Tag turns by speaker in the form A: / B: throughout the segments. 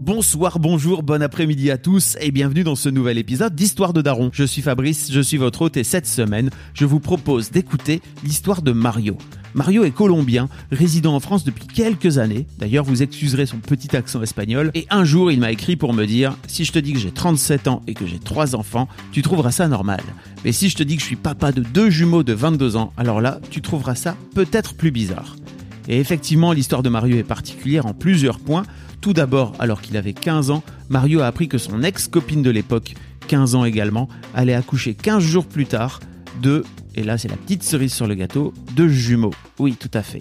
A: Bonsoir, bonjour, bon après-midi à tous et bienvenue dans ce nouvel épisode d'Histoire de Daron. Je suis Fabrice, je suis votre hôte et cette semaine, je vous propose d'écouter l'histoire de Mario. Mario est colombien, résidant en France depuis quelques années. D'ailleurs, vous excuserez son petit accent espagnol. Et un jour, il m'a écrit pour me dire Si je te dis que j'ai 37 ans et que j'ai 3 enfants, tu trouveras ça normal. Mais si je te dis que je suis papa de deux jumeaux de 22 ans, alors là, tu trouveras ça peut-être plus bizarre. Et effectivement, l'histoire de Mario est particulière en plusieurs points. Tout d'abord, alors qu'il avait 15 ans, Mario a appris que son ex-copine de l'époque, 15 ans également, allait accoucher 15 jours plus tard de, et là c'est la petite cerise sur le gâteau, de jumeaux. Oui, tout à fait.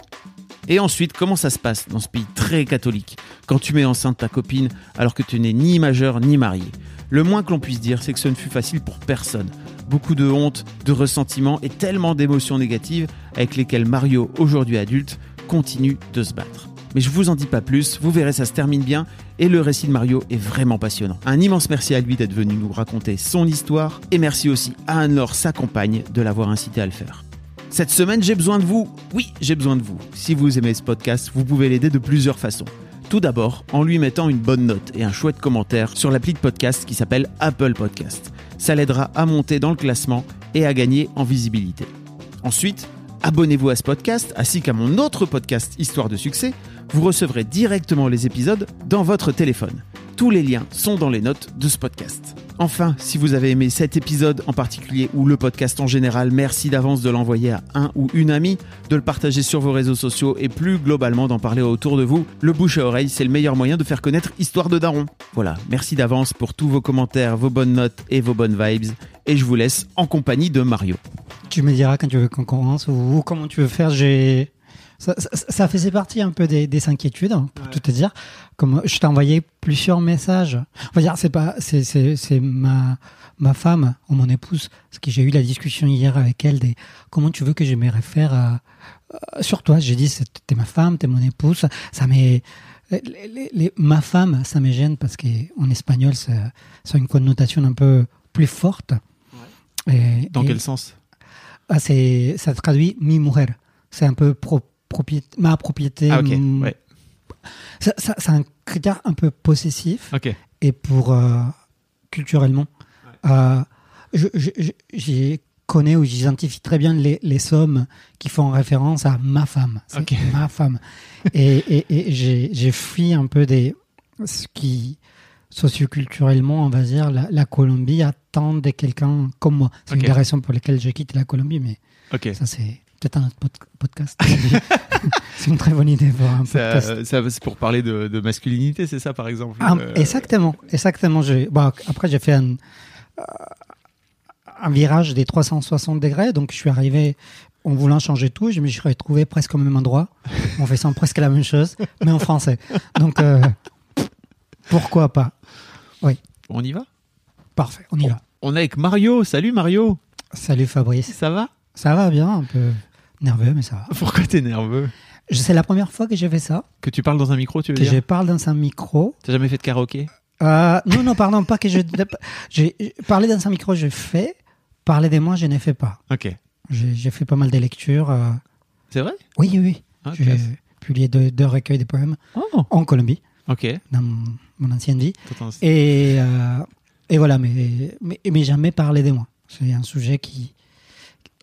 A: Et ensuite, comment ça se passe dans ce pays très catholique quand tu mets enceinte ta copine alors que tu n'es ni majeur ni marié? Le moins que l'on puisse dire, c'est que ce ne fut facile pour personne. Beaucoup de honte, de ressentiment et tellement d'émotions négatives avec lesquelles Mario, aujourd'hui adulte, continue de se battre. Mais je vous en dis pas plus, vous verrez ça se termine bien et le récit de Mario est vraiment passionnant. Un immense merci à lui d'être venu nous raconter son histoire et merci aussi à Anne-Laure, sa compagne, de l'avoir incité à le faire. Cette semaine, j'ai besoin de vous. Oui, j'ai besoin de vous. Si vous aimez ce podcast, vous pouvez l'aider de plusieurs façons. Tout d'abord, en lui mettant une bonne note et un chouette commentaire sur l'appli de podcast qui s'appelle Apple Podcast. Ça l'aidera à monter dans le classement et à gagner en visibilité. Ensuite, abonnez-vous à ce podcast ainsi qu'à mon autre podcast Histoire de succès vous recevrez directement les épisodes dans votre téléphone. Tous les liens sont dans les notes de ce podcast. Enfin, si vous avez aimé cet épisode en particulier ou le podcast en général, merci d'avance de l'envoyer à un ou une amie, de le partager sur vos réseaux sociaux et plus globalement d'en parler autour de vous. Le bouche à oreille, c'est le meilleur moyen de faire connaître Histoire de Daron. Voilà, merci d'avance pour tous vos commentaires, vos bonnes notes et vos bonnes vibes. Et je vous laisse en compagnie de Mario.
B: Tu me diras quand tu veux qu'on commence ou comment tu veux faire. J'ai ça, ça, ça, faisait partie un peu des, des inquiétudes, hein, pour ouais. tout te dire. Comme je t'ai envoyé plusieurs messages. On va dire, c'est pas, c'est, c'est, c'est ma, ma femme ou mon épouse, parce que j'ai eu la discussion hier avec elle des comment tu veux que je me réfère à, à, sur toi. J'ai dit, t'es ma femme, t'es mon épouse. Ça m'est, les, les, les, ma femme, ça me gêne parce qu'en espagnol, ça, ça a une connotation un peu plus forte.
A: Ouais. Et, Dans et, quel sens?
B: Ah, c'est, ça traduit mi mujer. C'est un peu pro, propriété, ma propriété.
A: Ah. Ouais.
B: Ça, ça, c'est un critère un peu possessif. Et pour euh, culturellement, ouais. euh, je, je, je, je, connais ou j'identifie très bien les, les, sommes qui font référence à ma femme. C'est
A: okay.
B: ma femme. et, et, et j'ai, j'ai fui un peu des ce qui socioculturellement, on va dire, la, la Colombie attend de quelqu'un comme moi. C'est okay. une des raisons pour lesquelles j'ai quitté la Colombie, mais
A: okay.
B: ça c'est peut-être un autre pod podcast. c'est une très bonne idée pour un podcast.
A: Ça, c'est pour parler de, de masculinité, c'est ça par exemple
B: ah, euh... Exactement, exactement. Bon, après, j'ai fait un, euh, un virage des 360 degrés, donc je suis arrivé en voulant changer tout, je me suis retrouvé presque au même endroit, en faisant presque la même chose, mais en français. Donc, euh, pourquoi pas? Oui.
A: On y va?
B: Parfait, on y va.
A: On est avec Mario. Salut Mario.
B: Salut Fabrice.
A: Ça va?
B: Ça va bien, un peu nerveux, mais ça va.
A: Pourquoi t'es nerveux?
B: C'est la première fois que j'ai fait ça.
A: Que tu parles dans un micro, tu veux
B: que
A: dire?
B: je parle dans un micro.
A: T'as jamais fait de karaoké?
B: Euh, Non, non, pardon, pas que je. j'ai parlé dans un micro, je fais. Parler de moi, je n'ai fait pas.
A: Ok.
B: J'ai fait pas mal de lectures. Euh...
A: C'est vrai?
B: Oui, oui, oui.
A: Ah,
B: j'ai publié deux, deux, recueils de poèmes
A: oh.
B: en Colombie.
A: Ok.
B: Dans mon ancienne vie. Et, euh, et voilà, mais, mais, mais jamais parler de moi. C'est un sujet qui,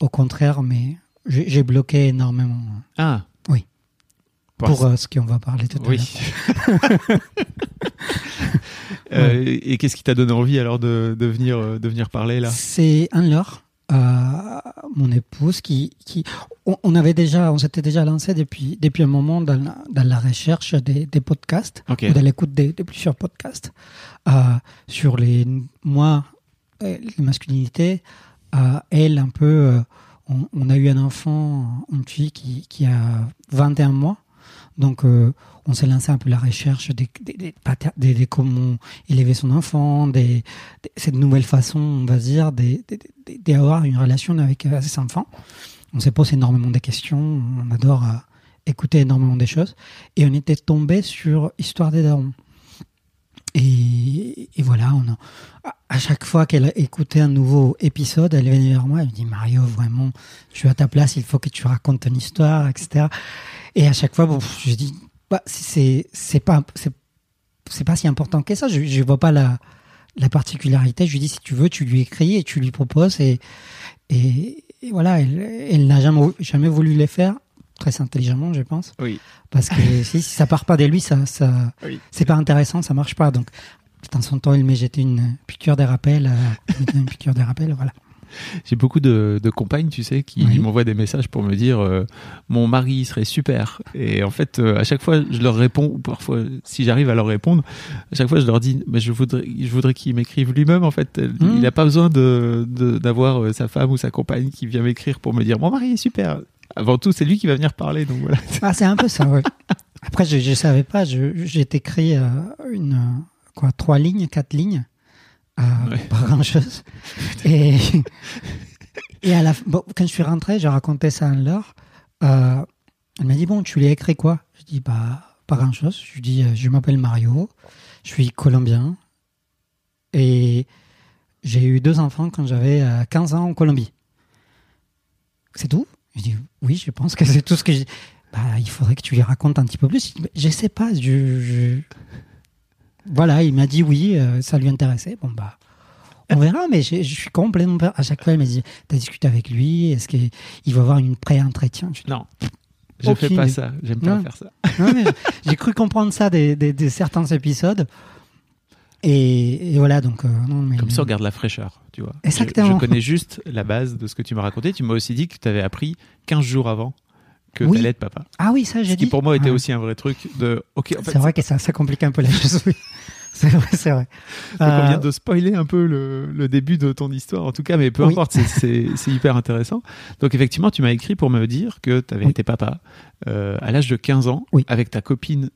B: au contraire, mais j'ai bloqué énormément.
A: Ah.
B: Oui. Pour, pour euh, ce qu'on va parler tout à
A: oui.
B: l'heure.
A: euh, ouais. Et qu'est-ce qui t'a donné envie alors de, de, venir, de venir parler là?
B: C'est Anne-Laure, euh, mon épouse, qui, qui on, on avait déjà, on s'était déjà lancé depuis, depuis un moment dans la, dans la recherche des, des podcasts,
A: okay.
B: ou dans l'écoute de, de, plusieurs podcasts euh, sur les moi, les masculinités, elle un peu on, a eu un enfant, une fille qui, a 21 mois. Donc, euh, on s'est lancé un peu la recherche des, des, des, des- comment élever son enfant, des, cette nouvelle façon, on va dire, d'avoir une relation avec euh, ses enfants. On s'est posé énormément de questions. On adore euh, écouter énormément des choses. Et on était tombé sur Histoire des darons. Et, voilà, on a, à- chaque fois qu'elle écoutait un nouveau épisode, elle venait vers moi, elle me dit Mario, vraiment, je suis à ta place, il faut que tu racontes ton histoire, etc. Et à chaque fois, bon, je dis, bah, c'est pas pas si important que ça. Je je vois pas la la particularité. Je lui dis si tu veux, tu lui écris et tu lui proposes et et, et voilà, elle, elle n'a jamais jamais voulu les faire très intelligemment, je pense,
A: Oui.
B: parce que si, si ça part pas de lui, ça ça
A: Oui.
B: c'est pas intéressant, ça marche pas. Donc de temps en temps, il met jeter une piqûre des rappels, euh, une piqûre des rappels, voilà.
A: J'ai beaucoup de, de compagnes, tu sais, qui
B: Oui.
A: m'envoient des messages pour me dire euh, mon mari serait super. Et en fait, euh, à chaque fois, je leur réponds, ou parfois, si j'arrive à leur répondre, à chaque fois, je leur dis, mais je voudrais, je voudrais qu'il m'écrive lui-même. En fait,
B: Mhm.
A: il n'a pas besoin de de- d'avoir euh, sa femme ou sa compagne qui vient m'écrire pour me dire mon mari est super. Avant tout, c'est lui qui va venir parler. Donc voilà.
B: Ah, c'est un peu ça, oui. Après, je ne savais pas, j'ai écrit euh, une, quoi, trois lignes, quatre lignes, euh,
A: Ouais.
B: pas grand-chose. Et, et à la, bon, quand je suis rentré, j'ai raconté ça à Laure. Euh, elle m'a dit, bon, tu l'as écrit quoi? Je dis, bah, pas grand-chose. Je lui dis, euh, je m'appelle Mario, je suis colombien, et j'ai eu deux enfants quand j'avais euh, 15 ans en Colombie. C'est tout? Je dis, oui, je pense que c'est tout ce que j'ai. Bah, il faudrait que tu lui racontes un petit peu plus. Je sais pas. Je, je- Voilà, il m'a dit oui, euh, ça lui intéressait. Bon, bah, on verra, mais je, je suis complètement. À chaque fois, il m'a dit T'as discuté avec lui Est-ce qu'il va avoir une pré-entretien?
A: Non, je
B: Aucune
A: fais pas ça. J'aime pas
B: Non.
A: faire ça.
B: J'ai cru comprendre ça des, des- des certains épisodes. Et, et voilà, donc. euh, non, mais
A: Comme ça, on garde la fraîcheur, tu vois.
B: Exactement.
A: Je, connais juste la base de ce que tu m'as raconté. Tu m'as aussi dit que tu avais appris 15 jours avant que
B: Oui.
A: tu allais être papa.
B: Ah oui, ça,
A: Ce
B: j'ai
A: qui
B: dit.
A: pour moi était
B: Ouais.
A: aussi un vrai truc de OK, en fait,
B: C'est vrai que ça, ça complique un peu la chose, oui. C'est vrai, c'est vrai.
A: Donc, on
B: Euh,
A: vient de spoiler un peu le, le début de ton histoire, en tout cas, mais peu
B: Oui.
A: importe, c'est- hyper intéressant. Donc, effectivement, tu m'as écrit pour me dire que tu avais
B: Oui.
A: été papa euh, à l'âge de 15 ans
B: Oui.
A: avec ta copine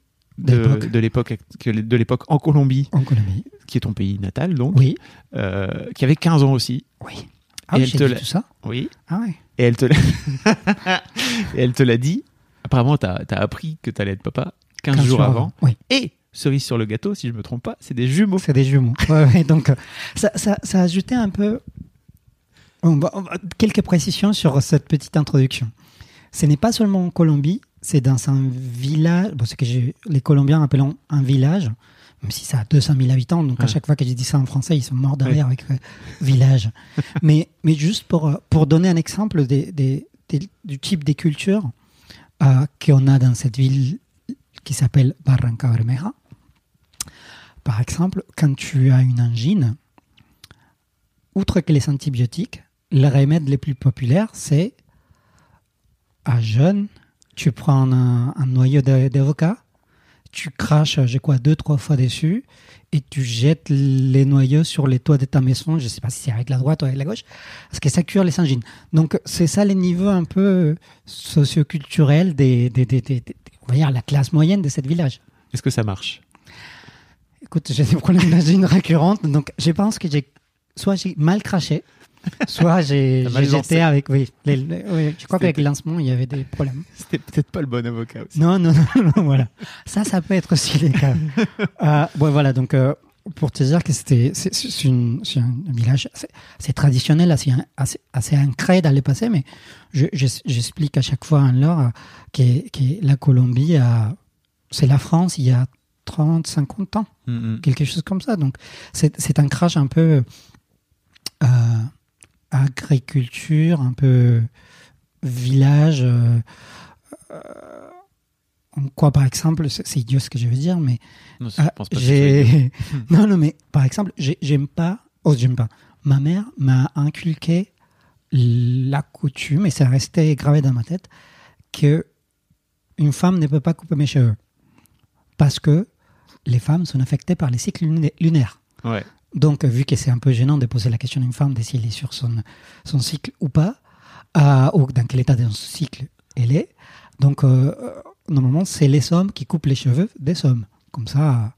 B: De l'époque.
A: de l'époque en Colombie,
B: En Colombie.
A: qui est ton pays natal, donc,
B: Oui.
A: euh, qui avait 15 ans aussi.
B: Oui. Ah
A: Et
B: oui,
A: elle te
B: dit
A: l'a-
B: tout ça
A: Oui.
B: Ah ouais.
A: Et elle te l'a Et elle te l'a dit. Apparemment, tu as, appris que tu allais être papa 15,
B: 15
A: jours avant.
B: Oui.
A: Et cerise sur le gâteau, si je me trompe pas, c'est des jumeaux.
B: C'est des jumeaux. Ouais, ouais, donc, euh, ça, ça, ça a ajouté un peu. On va- on va- quelques précisions sur cette petite introduction. Ce n'est pas seulement en Colombie, c'est dans un village, bon, ce que les Colombiens appellent un village, même si ça a 200 000 habitants, donc à chaque fois que j'ai dit ça en français, ils sont morts derrière avec euh, village. mais, mais juste pour, euh, pour donner un exemple des, des- des- du type des cultures euh, qu'on a dans cette ville qui s'appelle Barranca Bermeja. Par exemple, quand tu as une angine, outre que les antibiotiques, les remèdes les plus populaires, c'est à jeûne, tu prends un, un noyau d'avocat, tu craches, je crois, deux, trois fois dessus, et tu jettes les noyaux sur les toits de ta maison, je ne sais pas si c'est avec la droite ou avec la gauche, parce que ça cure les angines. Donc, c'est ça les niveaux un peu socioculturels des, des, des, des- des- on va dire, la classe moyenne de ce village.
A: Est-ce que ça marche?
B: Écoute, j'ai des problèmes d'angine récurrentes, donc je pense que j'ai soit j'ai mal craché, soit j'ai jeté avec. Oui, les- les- oui, je crois qu'avec le lancement, il y avait des problèmes.
A: C'était peut-être pas le bon avocat aussi.
B: Non, non, non, non, voilà. Ça, ça peut être aussi les cas. euh, bon, voilà, donc euh, pour te dire que c'était c'est c'est une- c'est un village assez, assez traditionnel, assez, assez, assez ancré dans le passé, mais je- je- j'explique à chaque fois en l'heure euh, que, que la Colombie, a- c'est la France il y a 30, 50 ans
A: Mm, mm.
B: quelque chose comme ça. Donc, c'est c'est un crash un peu euh, agriculture, un peu village. euh, euh, en quoi, par exemple, c'est idiot ce que je veux dire, mais
A: Non, je
B: ah,
A: pense pas
B: non, non, mais par exemple, j'ai- j'aime pas. Oh, j'aime pas. Ma mère m'a inculqué la coutume, et c'est resté gravé dans ma tête, que une femme ne peut pas couper mes cheveux. Parce que les femmes sont affectées par les cycles lunaires.
A: Ouais.
B: Donc, vu que c'est un peu gênant de poser la question à une femme de si elle est sur son, son cycle ou pas, euh, ou dans quel état de cycle elle est. Donc, euh, normalement, c'est les hommes qui coupent les cheveux des hommes. Comme ça,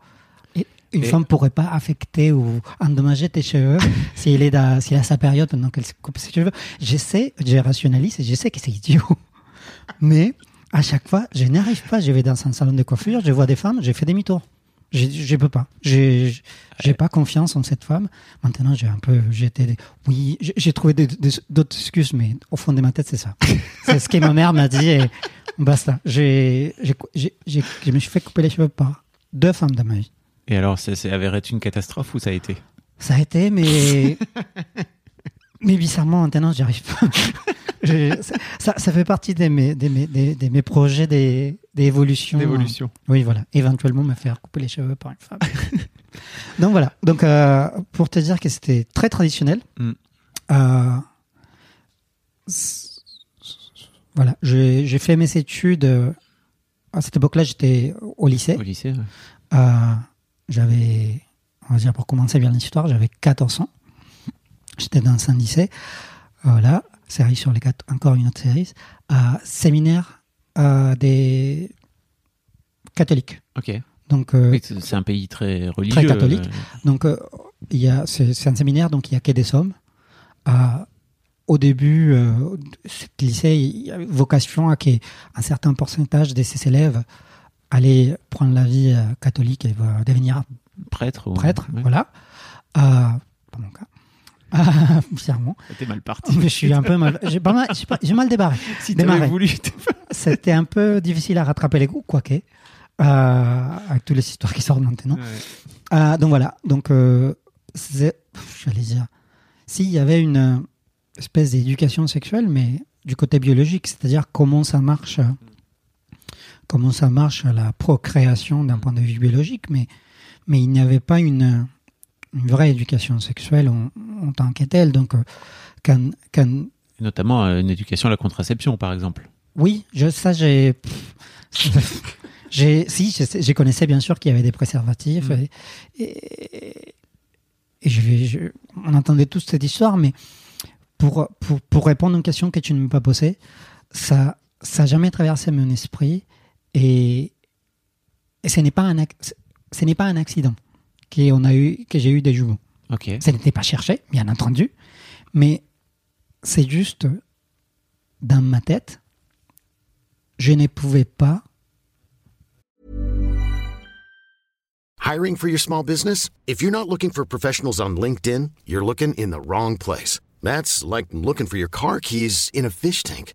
B: et une
A: Et-
B: femme pourrait pas affecter ou endommager tes cheveux si elle est a sa période pendant qu'elle coupe ses cheveux. Je sais, je rationalise et je sais que c'est idiot. Mais à chaque fois, je n'arrive pas. Je vais dans un salon de coiffure, je vois des femmes, j'ai fait demi-tour. Je, peux pas. J'ai, j'ai pas confiance en cette femme. Maintenant, j'ai un peu, j'étais, oui, j'ai trouvé d'autres excuses, mais au fond de ma tête, c'est ça. c'est ce que ma mère m'a dit et basta. J'ai, je me suis fait couper les cheveux par deux femmes dans ma vie.
A: Et alors, ça s'est avéré une catastrophe ou ça a été?
B: Ça a été, mais. mais bizarrement, maintenant, j'y arrive pas. Ça, fait partie de mes, projets des- d'évolution. Oui, voilà. Éventuellement, me faire couper les cheveux par une femme. Donc voilà. Donc, euh, pour te dire que c'était très traditionnel.
A: Mm.
B: euh, voilà. J'ai fait mes études. euh, À cette époque-là, j'étais au lycée.
A: Au lycée ouais.
B: J'avais, on va dire pour commencer bien l'histoire, j'avais 14 ans. J'étais dans un lycée. Voilà, série sur les quatre, encore une autre série. Euh, séminaire euh, des catholiques.
A: Ok.
B: Donc, euh,
A: c'est un pays très religieux.
B: catholique.
A: euh,
B: donc euh, il y a, c'est, un séminaire, donc il y a que des hommes. Euh, au début, euh, ce lycée il y avait vocation à qu'un certain pourcentage de ses élèves allaient prendre la vie euh, catholique et devenir
A: prêtre. ou-
B: prêtre,
A: ouais.
B: voilà. Euh, pas mon cas. Ah, bizarrement.
A: T'es mal parti.
B: Mais je suis un peu mal. J'ai mal, j'ai mal débarré.
A: si t'avais voulu.
B: C'était un peu difficile à rattraper les coups, quoique. Euh, avec toutes les histoires qui sortent maintenant.
A: Ouais.
B: Euh, donc voilà. Donc, euh, j'allais dire, s'il y avait une euh, espèce d'éducation sexuelle, mais du côté biologique, c'est-à-dire comment ça marche, comment ça marche la procréation d'un point de vue biologique, mais, mais il n'y avait pas une, une vraie éducation sexuelle en, en tant que telle. Donc, euh, quand, quand,
A: Notamment euh, une éducation à la contraception, par exemple.
B: oui, je, ça, j'ai. j'ai si, je connaissais bien sûr qu'il y avait des préservatifs.
A: Mm.
B: Et, et, et je vais, je- on entendait tous cette histoire, mais pour, pour, pour répondre à une question que tu ne m'as pas posée, ça ça n'a jamais traversé mon esprit. Et, et ce n'est pas, un ce n'est pas un accident qu'on a eu, que j'ai eu des jumeaux.
A: Ok.
B: Ça n'était pas cherché, bien entendu, mais c'est juste dans ma tête, je ne pouvais pas.
C: Hiring for your small business? If you're not looking for professionals on LinkedIn, you're looking in the wrong place. That's like looking for your car keys in a fish tank.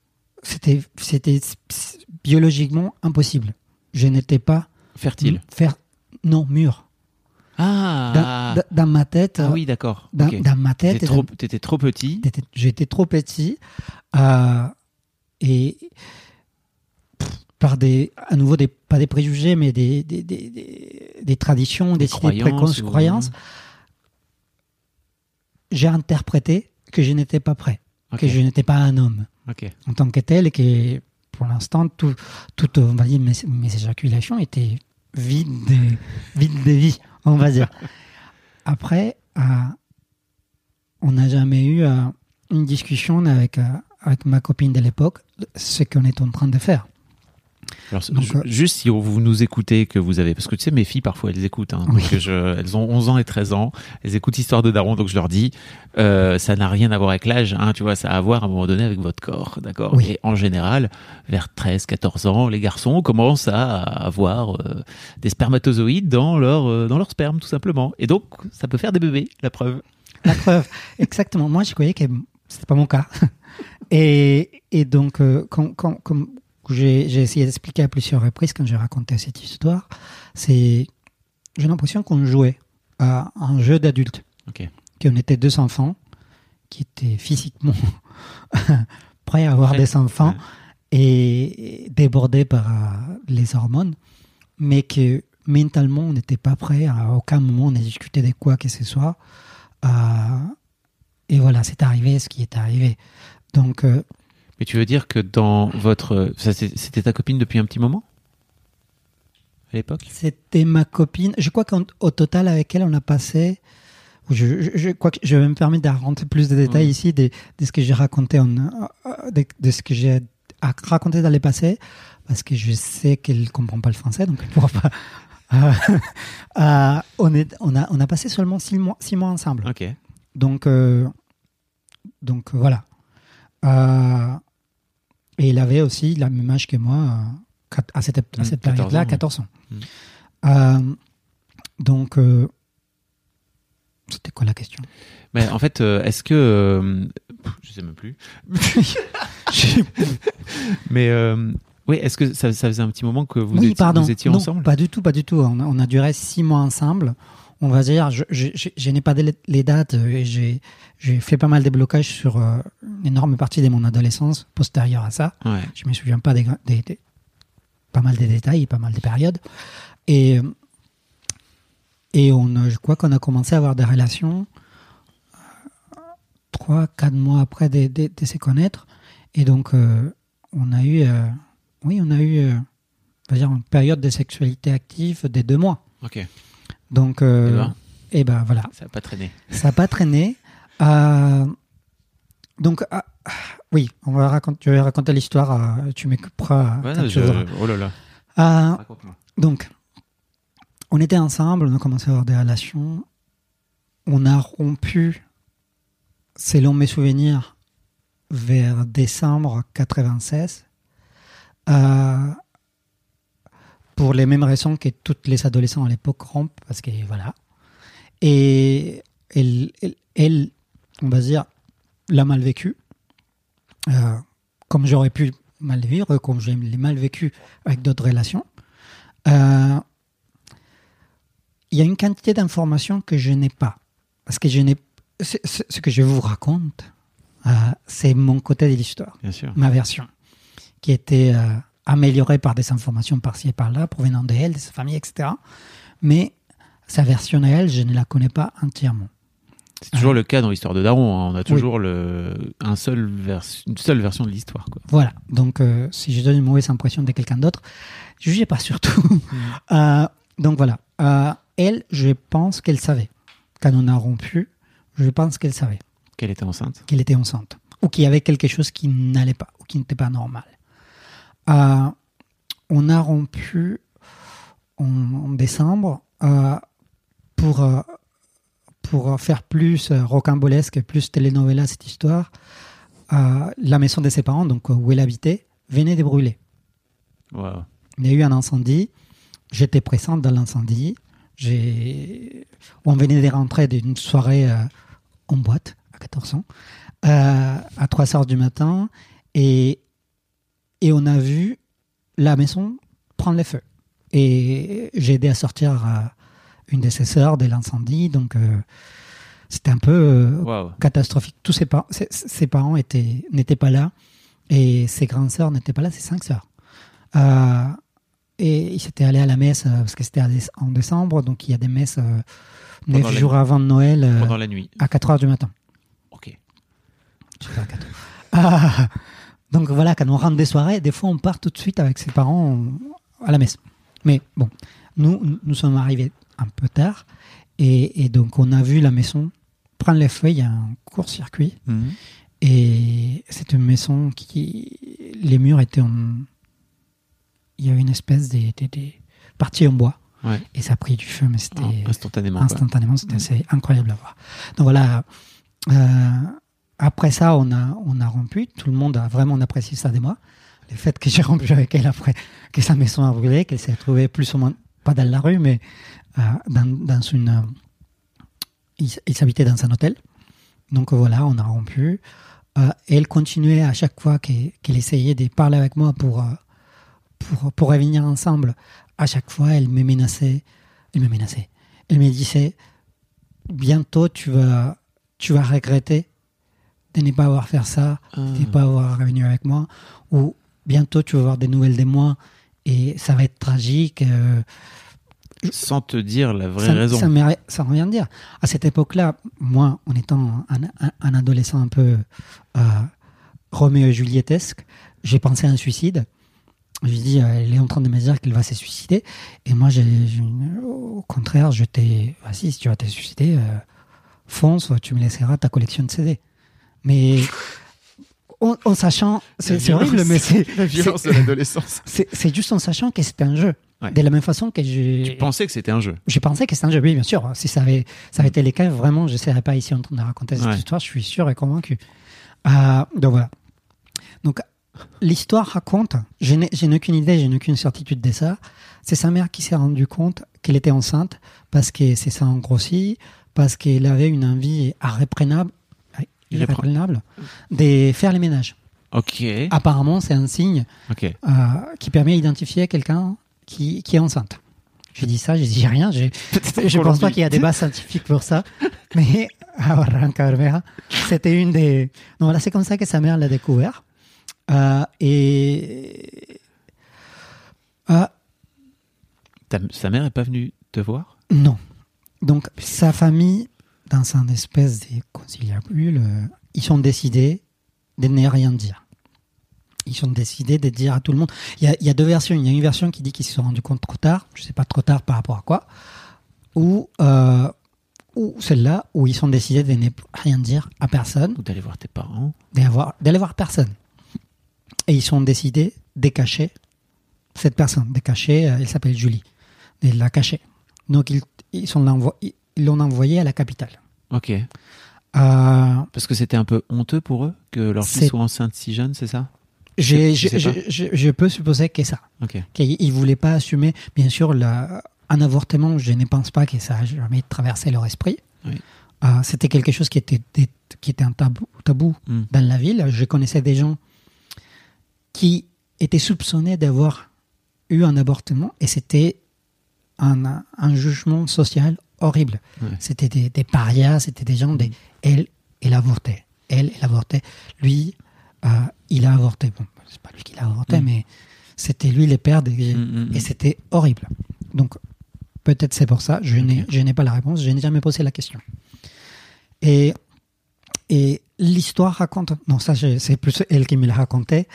B: C'était, c'était biologiquement impossible. Je n'étais pas
A: Fertile.
B: non mûr.
A: Ah.
B: Dans, ma tête,
A: Ah oui, d'accord.
B: dans,
A: Ok.
B: dans ma tête,
A: T'étais trop, t'étais trop petit.
B: J'étais- trop petit euh, et pff, par des, à nouveau des, pas des préjugés, mais des, des, des, des, traditions, des,
A: croyances
B: préconces,
A: ou-
B: croyances. J'ai interprété que je n'étais pas prêt, Que je n'étais pas un homme en tant que tel et que pour l'instant, tout, tout, on va dire, mes, mes éjaculations étaient vides de, vides de vie, on va dire. Après, euh, on n'a jamais eu euh, une discussion avec, euh, avec ma copine de l'époque, ce qu'on est en train de faire.
A: Alors,
B: Donc,
A: ju-
B: euh,
A: juste si vous nous écoutez, que vous avez, parce que tu sais, mes filles parfois elles écoutent, hein,
B: Oui.
A: donc je- elles ont 11 ans et 13 ans, elles écoutent Histoire de Daron, donc je leur dis, euh, ça n'a rien à voir avec l'âge, hein, tu vois, ça a à voir à un moment donné avec votre corps, d'accord?
B: Oui.
A: Et en général, vers 13, 14 ans, les garçons commencent à avoir euh, des spermatozoïdes dans leur, euh, dans leur sperme, tout simplement. Et donc, ça peut faire des bébés, la preuve.
B: La preuve, exactement. Moi, je croyais que c'était pas mon cas. Et, et donc, comme, j'ai essayé d'expliquer à plusieurs reprises quand j'ai raconté cette histoire, c'est j'ai l'impression qu'on jouait à un jeu d'adulte,
A: Ok.
B: qu'on était deux enfants qui étaient physiquement prêt à avoir
A: Prêt.
B: des enfants
A: Ouais.
B: et débordé par euh, les hormones, mais que mentalement, on n'était pas prêt. À aucun moment, on a discuté de quoi que ce soit. Euh, et voilà, c'est arrivé ce qui est arrivé. Donc, euh,
A: Mais tu veux dire que dans votre. C'était ta copine depuis un petit moment? À l'époque?
B: C'était ma copine. Je crois qu'au total, avec elle, on a passé. Je, je, que je vais me permettre de rentrer plus de détails ici de, de ce que j'ai raconté, en, euh, de, de ce que j'ai à raconter dans le passé, parce que je sais qu'elle ne comprend pas le français, donc elle ne pourra pas. Euh, euh, on, est, on, a, on a passé seulement six mois, six mois ensemble.
A: Ok.
B: Donc, euh, donc voilà. Et il avait aussi la même âge que moi euh, à cette, à
A: Mm,
B: cette
A: 14
B: période-là,
A: ans,
B: 14 ans.
A: Mm.
B: Euh, donc, euh, c'était quoi la question?
A: Mais en fait, euh, est-ce que. je sais même plus. Mais. oui, est-ce que ça, ça faisait un petit moment que vous,
B: oui,
A: étiez,
B: pardon.
A: vous étiez
B: non,
A: ensemble?
B: Pas du tout, pas du tout. On a, on a duré six mois ensemble. On va dire, je, je, je- je n'ai pas les, dates et j'ai fait pas mal de blocages sur euh, une énorme partie de mon adolescence postérieure à ça.
A: Ouais.
B: Je me souviens pas des, des- des- pas mal des détails, pas mal des périodes. Et, et on, je crois qu'on a commencé à avoir des relations euh, trois, quatre mois après de, de- de se connaître. Et donc, euh, on a eu, euh, oui, on a eu, on va dire, une période de sexualité active des deux mois.
A: Ok.
B: Donc, euh,
A: Eh ben.
B: et ben voilà.
A: Ça n'a pas traîné.
B: Ça n'a pas traîné. Euh, donc, ah, oui, on va raconter, je vais raconter l'histoire. tu
A: Ouais,
B: tu
A: je-
B: voudras.
A: Oh là là.
B: Euh, donc, on était ensemble, on a commencé à avoir des relations. On a rompu, selon mes souvenirs, vers décembre 96. Euh, pour les mêmes raisons que toutes les adolescents à l'époque rompent, parce que voilà. Et elle, elle, elle, on va dire, l'a mal vécu, euh, comme j'aurais pu mal vivre, comme je l'ai mal vécu avec d'autres relations. Euh, il y a une quantité d'informations que je n'ai pas. Parce que je n'ai. Ce, que je vous raconte, euh, c'est mon côté de l'histoire, ma version, qui était améliorée par des informations par-ci et par-là, provenant d'elle, de sa famille, etc. Mais sa version à elle, je ne la connais pas entièrement.
A: C'est toujours le cas dans l'histoire de Daron. hein. On a toujours le, un seul vers, une seule version de l'histoire.
B: Voilà. Donc, euh, si je donne une mauvaise impression de quelqu'un d'autre, jugez pas surtout. Euh, donc voilà. Euh, elle, je pense qu'elle savait. Quand on a rompu, je pense qu'elle savait
A: Qu'elle était enceinte.
B: qu'elle était enceinte. Ou qu'il y avait quelque chose qui n'allait pas, ou qui n'était pas normal. Euh, on a rompu en, en décembre euh, pour, euh, pour faire plus rocambolesque, plus telenovela cette histoire. La maison de ses parents, donc où elle habitait, venait de brûler.
A: Wow.
B: Il y a eu un incendie. J'étais présente dans l'incendie. On venait de rentrer d'une soirée en boîte à 14 ans, à 3 heures du matin, et, et on a vu la maison prendre les feux. Et j'ai aidé à sortir euh, une de ses sœurs de l'incendie, donc euh, c'était un peu euh,
A: Wow.
B: catastrophique. Tous ses, par- ses, ses parents étaient, n'étaient pas là et ses grandes sœurs n'étaient pas là, ses cinq sœurs. Euh, et ils s'étaient allés à la messe parce que c'était à en décembre, donc il y a des messes neuf jours
A: nuit.
B: avant Noël euh,
A: Pendant la nuit.
B: à 4 heures du matin.
A: Ok.
B: Super, quatre. Ah, donc voilà, quand on rentre des soirées, des fois on part tout de suite avec ses parents à la messe. Mais bon, nous, nous sommes arrivés un peu tard et, et donc on a vu la maison prendre les feuilles, il y a un court-circuit
A: Mhm.
B: et c'est une maison qui. Les murs étaient en. Il y avait une espèce de, de, de partie en bois
A: Ouais.
B: et ça a pris du feu, mais c'était
A: Ah, instantanément.
B: instantanément, c'était assez incroyable à voir. Donc voilà, euh, après ça, on a, on a rompu. Tout le monde a vraiment apprécié ça de moi. Le fait que j'ai rompu avec elle après que sa maison a brûlé, qu'elle s'est retrouvée plus ou moins, pas dans la rue, mais euh, dans, une. euh, ils s'habitaient dans un hôtel. Donc voilà, on a rompu. Euh, elle continuait à chaque fois qu'elle qu'elle essayait de parler avec moi pour, euh, pour, pour revenir ensemble. À chaque fois, elle me menaçait. Elle me menaçait. Elle me disait bientôt tu vas, tu vas regretter de ne pas avoir fait ça,
A: Ah.
B: de ne pas avoir revenu avec moi, ou bientôt tu vas avoir des nouvelles de moi et ça va être tragique. euh,
A: Sans te dire la vraie
B: ça,
A: raison.
B: Ça, ça revient de dire. À cette époque-là, moi, en étant un, un- un adolescent un peu euh, Roméo et Julietesque, j'ai pensé à un suicide. Je lui ai dit, euh, elle est en train de me dire qu'elle va se suicider. Et moi, j'ai, au contraire, je t'ai, vas-y, si tu vas te suicider, euh, fonce, tu me laisseras ta collection de CD. Mais en, en sachant, c'est, c'est horrible, mais c'est,
A: la violence
B: c'est-
A: de l'adolescence.
B: c'est, c'est juste en sachant que c'était un jeu.
A: Ouais.
B: De la même façon que j'ai.
A: Tu pensais que c'était un jeu.
B: J'ai pensé que c'était un jeu, oui, bien sûr. Si ça avait, ça avait été le cas, vraiment, je ne serais pas ici en train de raconter cette
A: Ouais.
B: histoire, je suis sûr et convaincu. Euh, donc voilà. Donc, l'histoire raconte, je n'ai je aucune idée, je n'ai aucune certitude de ça. C'est sa mère qui s'est rendue compte qu'elle était enceinte parce que ses seins ont grossi, parce qu'elle avait une envie irréprénable, irréprénable de faire les ménages.
A: Ok.
B: Apparemment, c'est un signe euh, qui permet d'identifier quelqu'un qui, qui est enceinte. J'ai dit ça, j'ai dit rien. Je pense pas qu'il y a des bases scientifiques pour ça. Mais c'était une des. Donc voilà, c'est comme ça que sa mère l'a découvert. Euh, et. euh,
A: Ta- sa mère est pas venue te voir?
B: Non. Donc sa famille, dans un espèce de conciliabule, euh, ils ont décidé de ne rien dire. Ils ont décidé de dire à tout le monde. Il y a, il y a deux versions. Il y a une version qui dit qu'ils se sont rendus compte trop tard. Je sais pas trop tard par rapport à quoi. Ou, euh, ou celle-là où ils ont décidé de ne rien dire à personne,
A: Ou d'aller voir tes parents
B: d'aller voir, personne. Et ils ont décidé de cacher cette personne, de cacher. euh, elle s'appelle Julie, de la cacher. Donc ils, ils sont ils l'ont envoyée à la capitale.
A: Ok.
B: Euh,
A: Parce que c'était un peu honteux pour eux que leur fille soit enceinte si jeune, c'est ça? Je
B: je, je- je- peux supposer que ça.
A: Ok.
B: qu'ils ne voulaient pas assumer. Bien sûr, la- un avortement, je ne pense pas que ça a jamais traversé leur esprit.
A: Oui.
B: Euh, C'était quelque chose qui était, qui était un tabou, tabou
A: Mm.
B: dans la ville. Je connaissais des gens qui étaient soupçonnés d'avoir eu un avortement et c'était un, un jugement social horrible.
A: Ouais.
B: C'était des, des parias, c'était des gens, des,
A: Mm.
B: elle, elle avortait. Elle, elle avortait. Lui, euh, il a avorté. Bon, c'est pas lui qui l'a avorté,
A: Mm.
B: mais c'était lui les pères des-
A: Mm,
B: et c'était horrible. Donc, peut-être c'est pour ça, je n'ai je n'ai pas la réponse, je n'ai jamais posé la question. Et, et l'histoire raconte, non, ça c'est plus elle qui me l'a raconté,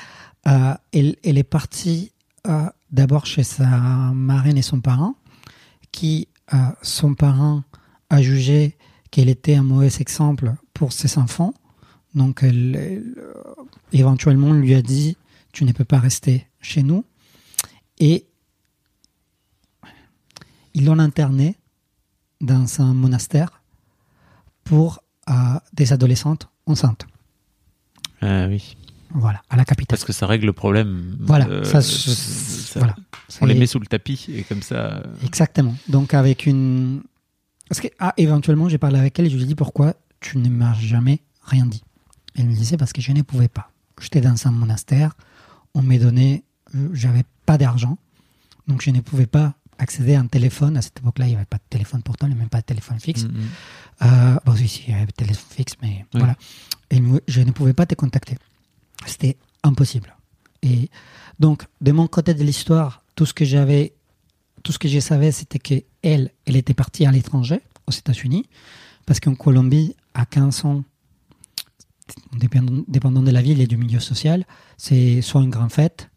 B: Euh, elle, elle est partie euh, d'abord chez sa marraine et son parent, qui, son parent a jugé qu'elle était un mauvais exemple pour ses enfants. Donc, elle, elle, éventuellement, lui a dit, tu ne peux pas rester chez nous. Et ils l'ont interné dans un monastère pour des adolescentes enceintes.
A: Ah oui.
B: Voilà, à la capitale.
A: Parce que ça règle le problème.
B: Voilà,
A: Euh,
B: ça,
A: ça-
B: voilà.
A: On les met sous le tapis et comme ça. euh,
B: Exactement. Donc avec une... Parce que, ah, éventuellement, j'ai parlé avec elle et je lui ai dit pourquoi tu ne m'as jamais rien dit? Elle me disait parce que je ne pouvais pas. J'étais dans un monastère, on m'a donné, euh, j'avais pas d'argent, donc je ne pouvais pas accéder à un téléphone. À cette époque-là, il n'y avait pas de téléphone portable, même pas de téléphone fixe.
A: mm, mm.
B: Euh, bon, oui, si, il y avait téléphone fixe, mais
A: Oui.
B: voilà. Et je ne pouvais pas te contacter. C'était impossible. Et donc, de mon côté de l'histoire, tout ce que j'avais, tout ce que je savais, c'était que elle, était partie à l'étranger, aux États-Unis, parce qu'en Colombie, à 15 ans, dépendant, de la ville et du milieu social, c'est soit une grande fête,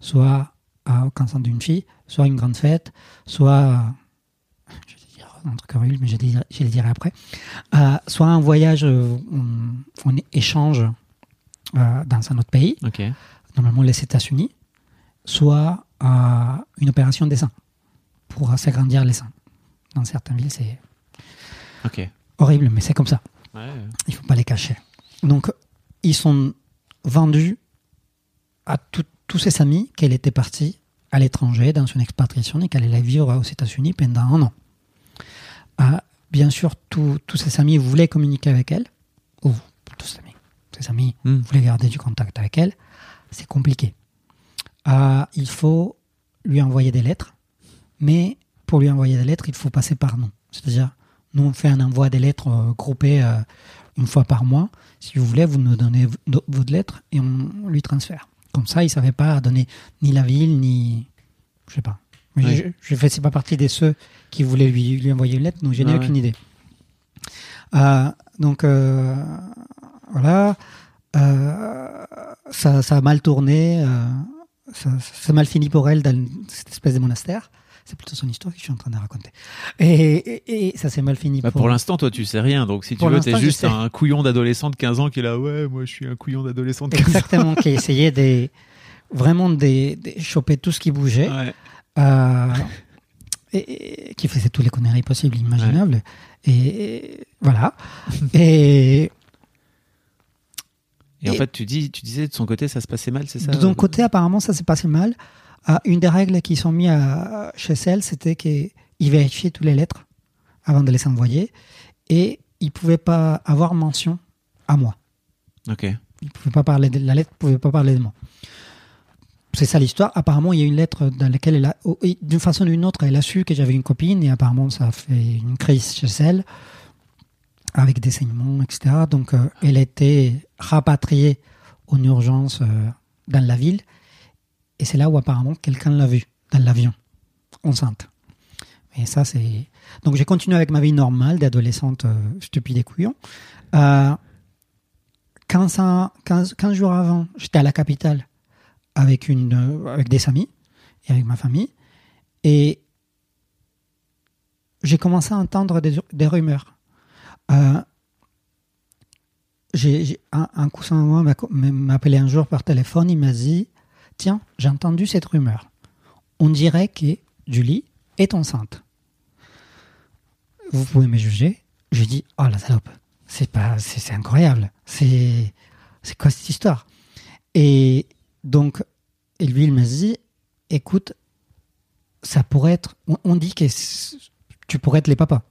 B: soit à 15 ans d'une fille, soit une grande fête, soit je vais dire un truc horrible, mais je, je le dirai après. Euh, soit un voyage euh, en, en échange euh, dans un autre pays, normalement les États-Unis, soit euh, une opération des seins pour s'agrandir les seins. Dans certaines villes, c'est horrible, mais c'est comme ça.
A: Ouais.
B: Il faut pas les cacher. Donc, ils sont vendus à tout- tous ses amis qu'elle était partie à l'étranger dans une expatriation et qu'elle allait vivre aux États-Unis pendant un an. Ah, bien sûr, tous tous ses amis voulaient communiquer avec elle, ou ses amis, ses amis
A: Mm.
B: voulaient garder du contact avec elle. C'est compliqué. Ah, il faut lui envoyer des lettres, mais pour lui envoyer des lettres, il faut passer par nous. C'est-à-dire, nous, on fait un envoi des lettres euh, groupées euh, une fois par mois, si vous voulez, vous nous donnez votre lettre et on lui transfère. Comme ça, il savait pas donner ni la ville, ni. Je sais pas. Mais je, je faisais pas partie de ceux qui voulaient lui, lui envoyer une lettre, donc je n'ai
A: Ah
B: aucune
A: ouais.
B: idée. Euh, donc, euh, voilà. Euh, ça, ça a mal tourné. euh, ça, ça a mal fini pour elle dans cette espèce de monastère. C'est plutôt son histoire que je suis en train de raconter. Et, et- et ça s'est mal fini
A: Bah,
B: pour,
A: pour l'instant, toi, tu sais rien. Donc, si tu
B: Pour
A: veux, t'es juste un couillon d'adolescent de 15 ans qui est là. Ouais, moi, je suis un couillon d'adolescent de 15 ans.
B: Exactement, qui essayait de vraiment de, de choper tout ce qui bougeait,
A: Ouais.
B: euh, et, et qui faisait tous les conneries possibles, imaginables. Et, et voilà. et
A: Et en fait, tu dis, tu disais de son côté, ça se passait mal, c'est ça
B: de ton côté, apparemment, ça s'est passé mal. Euh, une des règles qui sont mises à- chez elle, c'était qu'il vérifiait toutes les lettres avant de les envoyer et il pouvait pas avoir mention à moi.
A: Ok.
B: Il pouvait pas parler de la lettre, pouvait pas parler de moi. C'est ça l'histoire. Apparemment, il y a une lettre dans laquelle elle a, oh, d'une façon ou d'une autre, elle a su que j'avais une copine et apparemment ça a fait une crise chez elle avec des saignements, etc. Donc, euh, elle a été rapatriée en urgence euh, dans la ville et c'est là où apparemment quelqu'un l'a vue dans l'avion, enceinte. Et ça, c'est. Donc, j'ai continué avec ma vie normale d'adolescente euh, stupide et couillon. Euh, 15, ans- 15, 15 jours avant, j'étais à la capitale avec, euh, des amis et avec ma famille. Et j'ai commencé à entendre des rumeurs. Euh, j'ai, j'ai- un, un cousin à moi m'a, appelé un jour par téléphone. Il m'a dit Tiens, j'ai entendu cette rumeur. On dirait que Julie est enceinte. Vous pouvez me juger. Je dis Oh la salope, c'est pas, c'est, incroyable. C'est, quoi cette histoire? Et donc, et lui, il m'a dit Écoute, ça pourrait être. On, on dit que tu pourrais être les papas.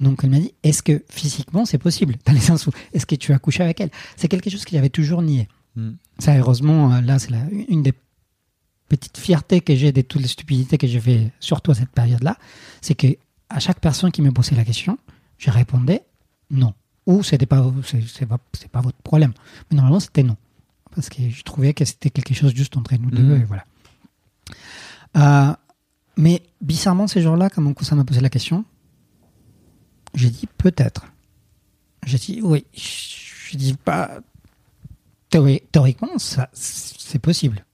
B: Donc, elle m'a dit Est-ce que physiquement c'est possible? Dans les sens où est-ce que tu as couché avec elle? C'est quelque chose que j'avais toujours nié.
A: Hmm.
B: Ça, heureusement, euh, là, c'est une des petites fiertés que j'ai de toutes les stupidités que j'ai fait, surtout à cette période-là, c'est que à chaque personne qui me posait la question, je répondais non. Ou c'était pas, c'est pas, pas votre problème. Mais normalement, c'était non. Parce que je trouvais que c'était quelque chose juste entre nous deux,
A: Mhm.
B: et voilà. Euh, mais bizarrement, ces jours-là, quand mon cousin m'a posé la question, j'ai dit peut-être. J'ai dit oui. Je dis pas. Théori- théoriquement, ça, c'est possible.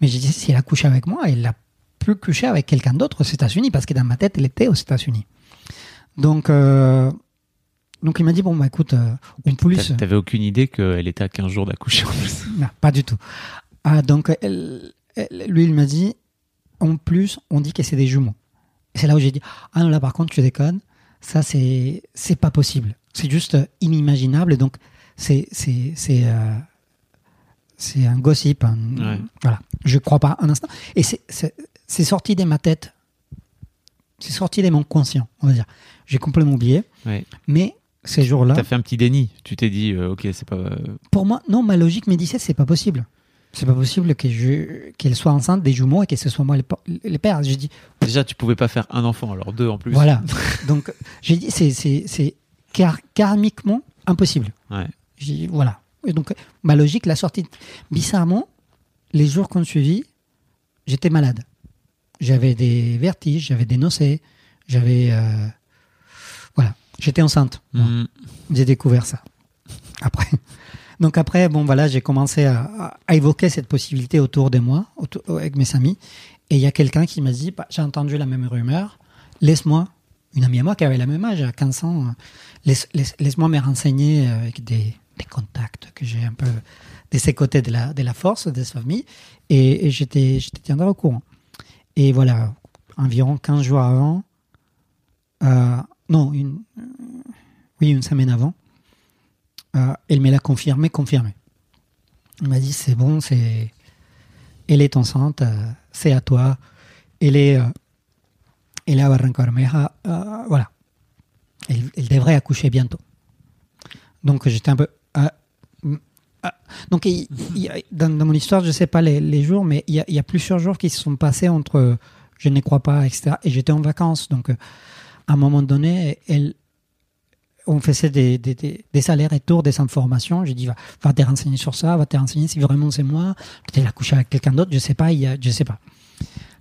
B: Mais j'ai dit, si elle a couché avec moi, elle a pu coucher avec quelqu'un d'autre aux États-Unis, parce que dans ma tête, elle était aux États-Unis. Donc, euh, donc il m'a dit, bon, bah écoute, euh, en plus.
A: T'a- T'avais aucune idée qu'elle était à 15 jours d'accoucher en plus.
B: Non, pas du tout. Ah, donc, elle- elle- lui, il m'a dit, en plus, on dit que c'est des jumeaux. C'est là où j'ai dit, ah non, là, par contre, tu déconnes. Ça, c'est, c'est pas possible. C'est juste euh, inimaginable. Donc, c'est, c'est, c'est, euh, c'est un gossip. un-
A: Ouais.
B: Voilà. Je crois pas un instant. Et c'est, sorti de ma tête. C'est sorti de mon conscient, on va dire. J'ai complètement oublié.
A: Ouais.
B: Mais ces jours-là.
A: T'as fait un petit déni. Tu t'es dit, euh, ok, c'est pas.
B: Pour moi, non, ma logique me disait c'est pas possible. C'est pas possible que je qu'elle soit enceinte des jumeaux et que ce soit moi les, les pères. J'ai dit
A: Déjà, tu pouvais pas faire un enfant, alors deux en plus.
B: voilà. Donc j'ai dit c'est c'est c'est car- karmiquement impossible.
A: Ouais.
B: J'ai dit voilà. Et donc ma logique l'a sortie. Bizarrement, les jours qu'on suivi, j'étais malade. J'avais des vertiges, j'avais des nausées, j'avais euh, voilà, j'étais enceinte.
A: Hmm.
B: J'ai découvert ça. Après. Donc après, bon voilà, j'ai commencé à, évoquer cette possibilité autour de moi, avec mes amis. Et il y a quelqu'un qui m'a dit, bah, j'ai entendu la même rumeur, laisse-moi, une amie à moi qui avait la même âge, à 15 ans, euh, laisse, laisse, laisse-moi me renseigner avec des, contacts que j'ai un peu de ces côtés de la, de la force, de sa famille. Et, et j'étais, j'étais tiendrai au courant. Et voilà, environ 15 jours avant, euh, non, une, euh, oui, une semaine avant, euh, elle me l'a confirmé, confirmé. Elle m'a dit c'est bon, c'est, elle est enceinte, euh, c'est à toi. Elle est, euh, elle est à Barrancabermeja, euh, voilà. Elle, devrait accoucher bientôt. Donc j'étais un peu. ah, mm, ah. donc dans, mon histoire, je sais pas les, jours, mais il y, a, il y a plusieurs jours qui se sont passés entre je ne crois pas, etc. Et j'étais en vacances, donc à un moment donné, elle, on faisait des, des, des, des allers-retours, des informations. J'ai dit, va, va te renseigner sur ça, va te renseigner si vraiment c'est moi. Peut-être il a couché avec quelqu'un d'autre, je sais pas, il y a, je sais pas.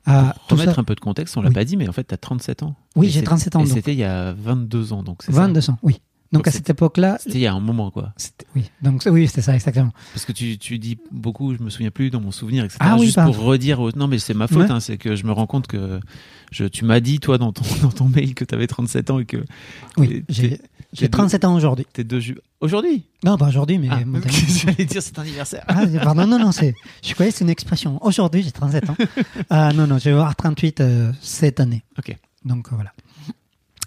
B: Euh,
A: Pour
B: tout
A: mettre
B: ça-
A: un peu de contexte, on l'a
B: Oui.
A: pas dit, mais en fait, tu as 37 ans.
B: Oui, j'ai
A: c'est-
B: 37 ans,
A: Et c'était il y a 22 ans, donc c'est ça
B: 22 ans, oui. Donc,
A: Donc
B: à cette époque-là,
A: C'était il y a un moment, quoi.
B: oui, donc oui, c'était ça exactement.
A: Parce que tu, tu dis beaucoup, je me souviens plus dans mon souvenir, etc.
B: Ah oui,
A: Juste
B: pardon.
A: pour redire, aux- non mais c'est ma faute,
B: Ouais.
A: hein, c'est que je me rends compte que je, tu m'as dit toi dans ton, dans ton mail que tu avais 37 ans et que
B: Oui,
A: t'es-
B: j'ai
A: t'es-
B: j'ai
A: deux-
B: 37 ans aujourd'hui.
A: t'es deux ju- aujourd'hui?
B: Non, pas aujourd'hui, mais.
A: Ah,
B: dernier-
A: j'allais dire c'est anniversaire.
B: Ah, pardon, non, non, c'est, je que c'est une expression. Aujourd'hui, j'ai 37 ans. Ah, non, non, je vais avoir 38 euh, cette année.
A: Ok.
B: Donc, euh, voilà.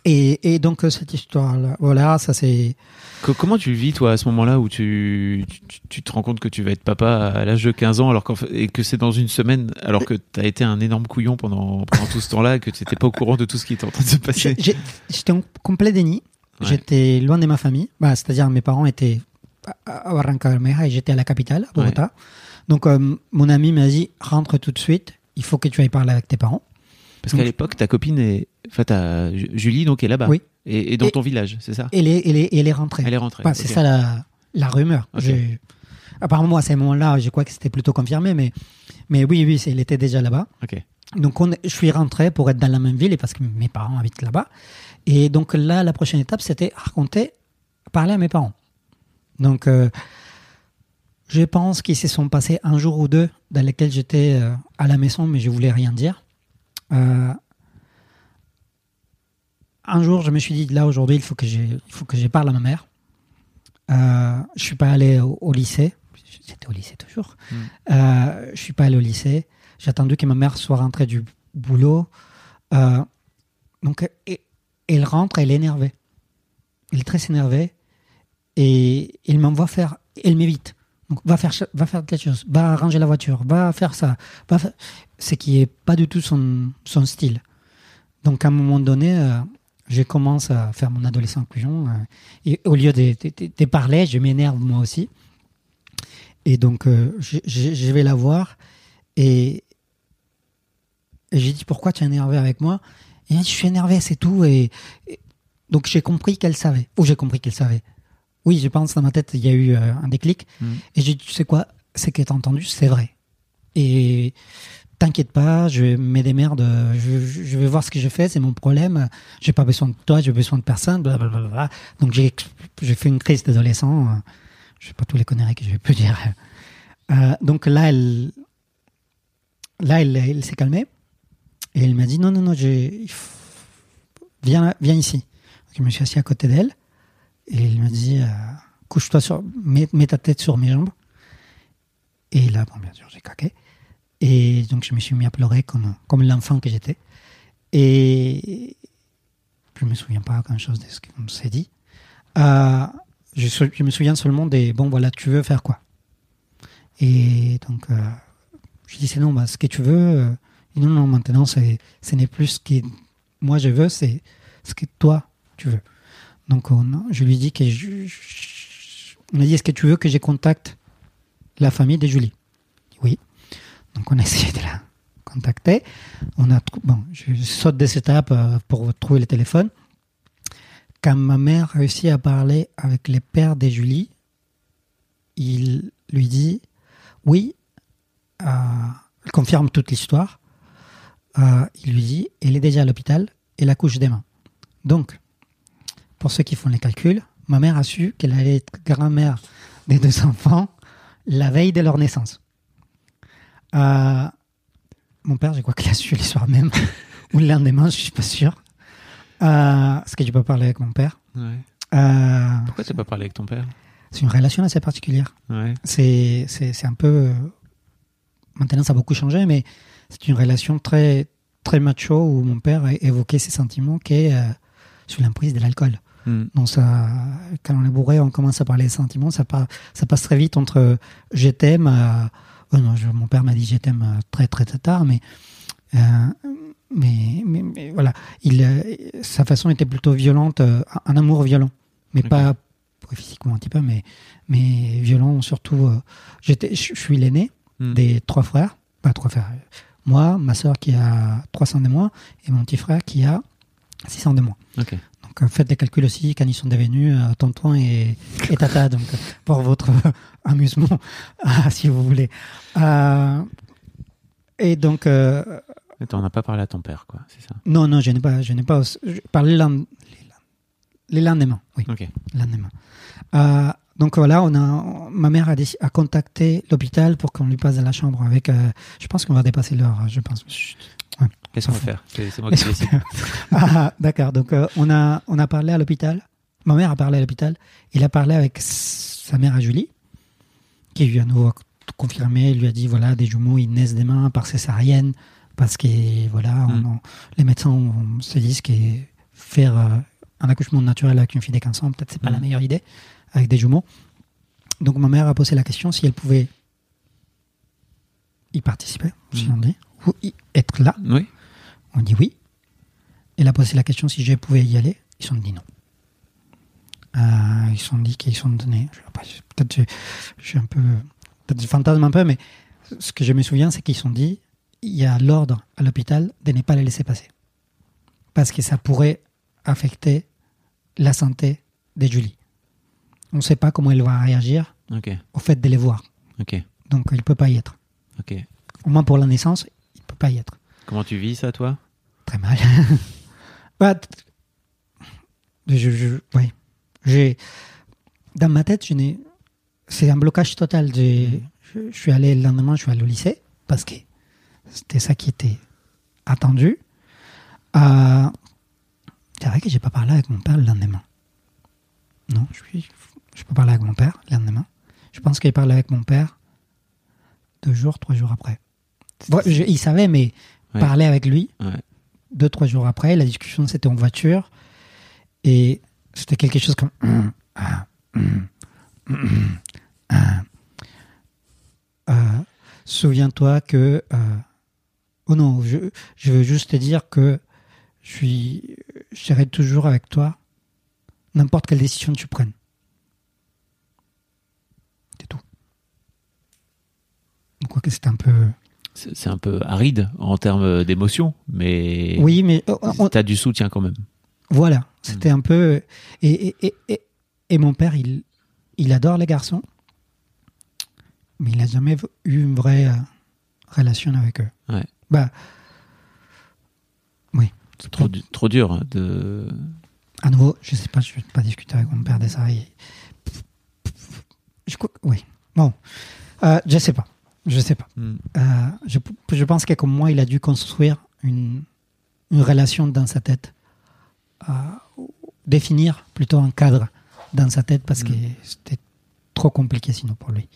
B: Et, et donc, euh, cette histoire-là, voilà, ça c'est.
A: Co- Comment tu le vis toi à ce moment-là où tu, tu, tu te rends compte que tu vas être papa à l'âge de 15 ans alors fait- et que c'est dans une semaine alors que tu as été un énorme couillon pendant, pendant tout ce temps-là et que tu n'étais pas au courant de tout ce qui était en train de se passer?
B: J'étais en complet déni.
A: Ouais.
B: J'étais loin de ma famille. Bah, C'est-à-dire, mes parents étaient à à Barranca Bermeja et j'étais à la capitale, à Bogota. Donc, euh, mon ami m'a dit rentre tout de suite, il faut que tu ailles parler avec tes parents.
A: Parce qu'à l'époque ta copine est, enfin ta Ju- Julie donc est là-bas.
B: Oui.
A: Et, et dans
B: Et-
A: ton village, c'est ça?
B: Elle est, elle est, elle est rentrée.
A: Elle est rentrée.
B: Bah, c'est ça la, la rumeur.
A: Ok.
B: J'ai- Apparemment, à ce moment-là, je crois que c'était plutôt confirmé, mais, mais oui, oui, il était déjà là-bas. Donc, on, je suis rentré pour être dans la même ville et parce que mes parents habitent là-bas. Et donc là, la prochaine étape, c'était raconter, parler à mes parents. Donc, euh, je pense qu'ils se sont passés un jour ou deux dans lesquels j'étais euh, à la maison, mais je voulais rien dire. Euh, un jour, je me suis dit, là, aujourd'hui, il faut que j'ai- il faut que je parle à ma mère. Euh, je suis pas allé au, au lycée. J'étais au lycée toujours.
A: Mm.
B: Euh, je suis pas allé au lycée. J'ai attendu que ma mère soit rentrée du boulot. Donc, et- elle rentre, elle est énervée. Elle est très énervée. Et elle m'envoie faire. Elle m'évite. Donc, va faire, va faire quelque chose. Va ranger la voiture. Va faire ça. Va. Ce qui est pas du tout son, style. Donc, à un moment donné, euh, je commence à faire mon adolescent couillon. euh, et au lieu de, parler, je m'énerve moi aussi. Et donc, euh, je vais la voir. Et, et j'ai dit, pourquoi tu es énervé avec moi? Et elle dit, je suis énervé, c'est tout. Et, et- donc, j'ai compris qu'elle savait. Ou j'ai compris qu'elle savait. Oui, je pense dans ma tête, il y a eu euh, un déclic.
A: Mhm.
B: Et j'ai dit, tu sais quoi? Ce que tu as entendu, c'est vrai. Et t'inquiète pas, je me démerde, je, je- je vais voir ce que je fais, c'est mon problème. J'ai pas besoin de toi, j'ai besoin de personne. blablabla. Donc j'ai j'ai fait une crise d'adolescent. euh, Je sais pas tous les conneries que je peux dire. Euh, donc là, elle, là, elle, elle s'est calmée et elle m'a dit non, non, non, viens, viens ici. Donc, je me suis assis à côté d'elle et elle m'a dit euh, couche-toi sur, mets, ta tête sur mes jambes. Et là, bon, bien sûr, j'ai craqué. Et donc, je me suis mis à pleurer comme, comme l'enfant que j'étais. Et je me souviens pas grand-chose de ce qu'on s'est dit. Euh, je, me souviens seulement des bon, voilà, tu veux faire quoi? Et donc, euh, je dis c'est non, bah, ce que tu veux. Non, non, maintenant, ce n'est plus ce que moi je veux, c'est ce que toi tu veux. Donc, on- je lui dis que je, a dit est-ce que tu veux que je contacte la famille de Julie? Oui. Donc, on a essayé de la contacter. On a bon, je saute des étapes euh, pour trouver le téléphone. Quand ma mère réussit à parler avec les pères de Julie, il lui dit oui, euh, il confirme toute l'histoire. Euh, il lui dit elle est déjà à l'hôpital et la couche demain. Donc, pour ceux qui font les calculs, ma mère a su qu'elle allait être grand-mère des deux enfants la veille de leur naissance. Euh, mon père, je crois qu'il a su le soir même, ou le lendemain, je suis pas sûr. Euh, Est-ce que tu peux parler avec mon père?
A: Ouais.
B: Euh,
A: Pourquoi t'as pas parlé avec ton père?
B: C'est une relation assez particulière.
A: Ouais.
B: C'est c'est- c'est un peu... euh, Maintenant, ça a beaucoup changé, mais c'est une relation très, très macho où mon père a évoqué ses sentiments qui est euh, sous l'emprise de l'alcool.
A: Hmm.
B: Donc ça, quand on est bourré, on commence à parler des sentiments, ça, part- ça passe très vite entre je t'aime, à- oh non, je- mon père m'a dit je t'aime euh, très, très très tard, mais euh, mais, mais, mais voilà, il, euh, sa façon était plutôt violente, euh, un amour violent, mais pas physiquement un petit peu, mais mais violent surtout. euh, j'étais, je je suis l'aîné
A: Hmm.
B: des trois frères, pas trois frères, moi, ma soeur qui a 300 de moins et mon petit frère qui a 600 de moins.
A: Ok.
B: Donc euh, faites les calculs aussi quand ils sont devenus euh, tonton et, et tata, donc euh, pour votre amusement, ah, si vous voulez. Et donc,
A: Attends, on n'a pas parlé à ton père, quoi, c'est ça?
B: Non, non, je n'ai pas, je n'ai pas je parlais les, lend- les lendemains, oui,
A: Ok.
B: lendemain. Euh, donc voilà, on a, ma mère a, contacté l'hôpital pour qu'on lui passe dans la chambre avec. euh, je pense qu'on va dépasser l'heure, je pense.
A: Qu'est-ce qu'on va faire? C'est moi qui décide.
B: ah, d'accord. Donc euh, on a on a parlé à l'hôpital. Ma mère a parlé à l'hôpital. Il a parlé avec sa mère à Julie, qui lui a nouveau confirmé. Il lui a dit voilà des jumeaux ils naissent des mains par césarienne parce que voilà on-
A: Mm.
B: on- les médecins on- se disent que faire euh, un accouchement naturel avec une fille de 15 ans peut-être c'est pas
A: Mm.
B: la meilleure idée avec des jumeaux. Donc ma mère a posé la question si elle pouvait y participer, si
A: Mm.
B: on dit, ou y être là.
A: Oui.
B: On dit oui. Elle a posé la question si je pouvais y aller. Ils sont dit non. Euh, ils sont dit qu'ils sont donnés. Peut-être je, je suis un peu. Peut-être je fantasme un peu, mais ce que je me souviens, c'est qu'ils sont dit il y a l'ordre à l'hôpital de ne pas les laisser passer. Parce que ça pourrait affecter la santé de Julie. On ne sait pas comment elle va réagir au fait de les voir. Donc il ne peut pas y être. Au moins pour la naissance, il ne peut pas y être.
A: Comment tu vis ça, toi?
B: Très mal. Bah, je, je, ouais. J'ai, dans ma tête, je n'ai, c'est un blocage total. J'ai- Je, je suis allé le lendemain, je suis allé au lycée parce que c'était ça qui était attendu. Euh, c'est vrai que j'ai pas parlé avec mon père le lendemain. Non, je suis, je peux parler avec mon père le lendemain. Je pense qu'il parlé avec mon père deux jours, trois jours après. Je- il savait, mais
A: Ouais.
B: parler avec lui,
A: Ouais.
B: deux, trois jours après, la discussion c'était en voiture et c'était quelque chose comme Hum, hum, hum. Euh, souviens-toi que euh, oh non je, je veux juste te dire que je suis je serai toujours avec toi n'importe quelle décision tu prennes c'est tout c'est un peu
A: C'est c'est un peu aride en termes d'émotion, mais
B: oui mais on-
A: tu as du soutien quand même.
B: Voilà, c'était un peu. Et, et, et, et, et mon père, il, il adore les garçons, mais il n'a jamais eu une vraie euh, relation avec eux.
A: Ouais.
B: Bah, oui.
A: C'est trop, du- trop dur de.
B: À nouveau, je sais pas, je ne vais pas discuter avec mon père de ça. et- Je, oui. Bon, euh, je sais pas. Je sais pas.
A: Hmm.
B: Euh, je, je pense que comme moi, il a dû construire une, une relation dans sa tête, euh, définir plutôt un cadre dans sa tête parce que c'était trop compliqué sinon pour lui.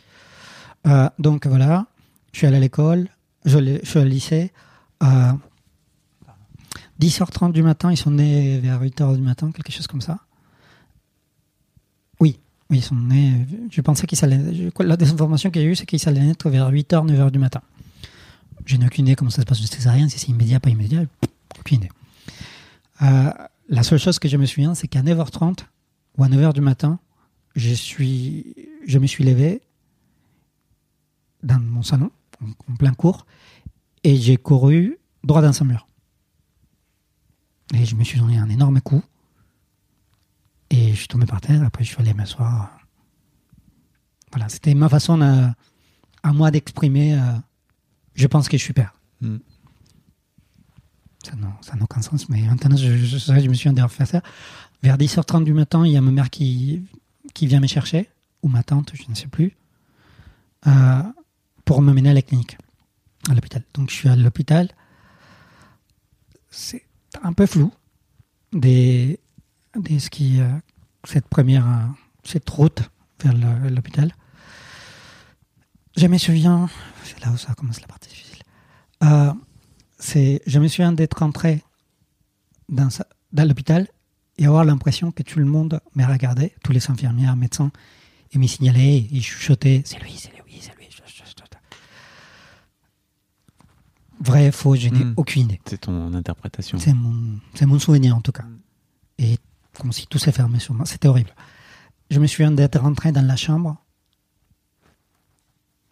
B: Euh, donc voilà, je suis allé à l'école, je, je suis au lycée. Euh, 10h30 du matin, ils sont nés vers 8h du matin, quelque chose comme ça. Oui, ils sont nés. Je pensais qu'ils allaient. La désinformation que j'ai eue, c'est qu'ils allaient naître vers 8h, 9h du matin. Je n'ai aucune idée comment ça se passe une césarienne, si c'est immédiat, pas immédiat, aucune idée. Euh, la seule chose que je me souviens, c'est qu'à 9h30 ou à 9h du matin, je, suis, je me suis levé dans mon salon, en, en plein cours, et j'ai couru droit dans un mur. Et je me suis donné un énorme coup. Et je suis tombé par terre. Après, je suis allé m'asseoir. Voilà, c'était ma façon à, à moi d'exprimer. euh, je pense que je suis père.
A: Hmm.
B: Ça n'a aucun sens, mais maintenant, je, je, je, je me suis d'ailleurs fait ça. Vers 10h30 du matin, il y a ma mère qui, qui vient me chercher, ou ma tante, je ne sais plus, euh, pour m'amener à la clinique, à l'hôpital. Donc, je suis à l'hôpital. C'est un peu flou des, des ce qui, euh, cette première, euh, cette route vers l'hôpital. Je me souviens, c'est là où ça commence la partie difficile. Euh, c'est, je me souviens d'être entré dans, dans l'hôpital et avoir l'impression que tout le monde me regardait, tous les infirmières, médecins, et me signalaient et chuchotaient c'est lui, c'est lui, c'est lui. Vrai, faux, je n'ai
A: Mm.
B: aucune idée.
A: C'est ton interprétation.
B: C'est mon, c'est mon souvenir en tout cas. Et comme si tout s'est fermé sur moi. C'était horrible. Je me souviens d'être rentré dans la chambre.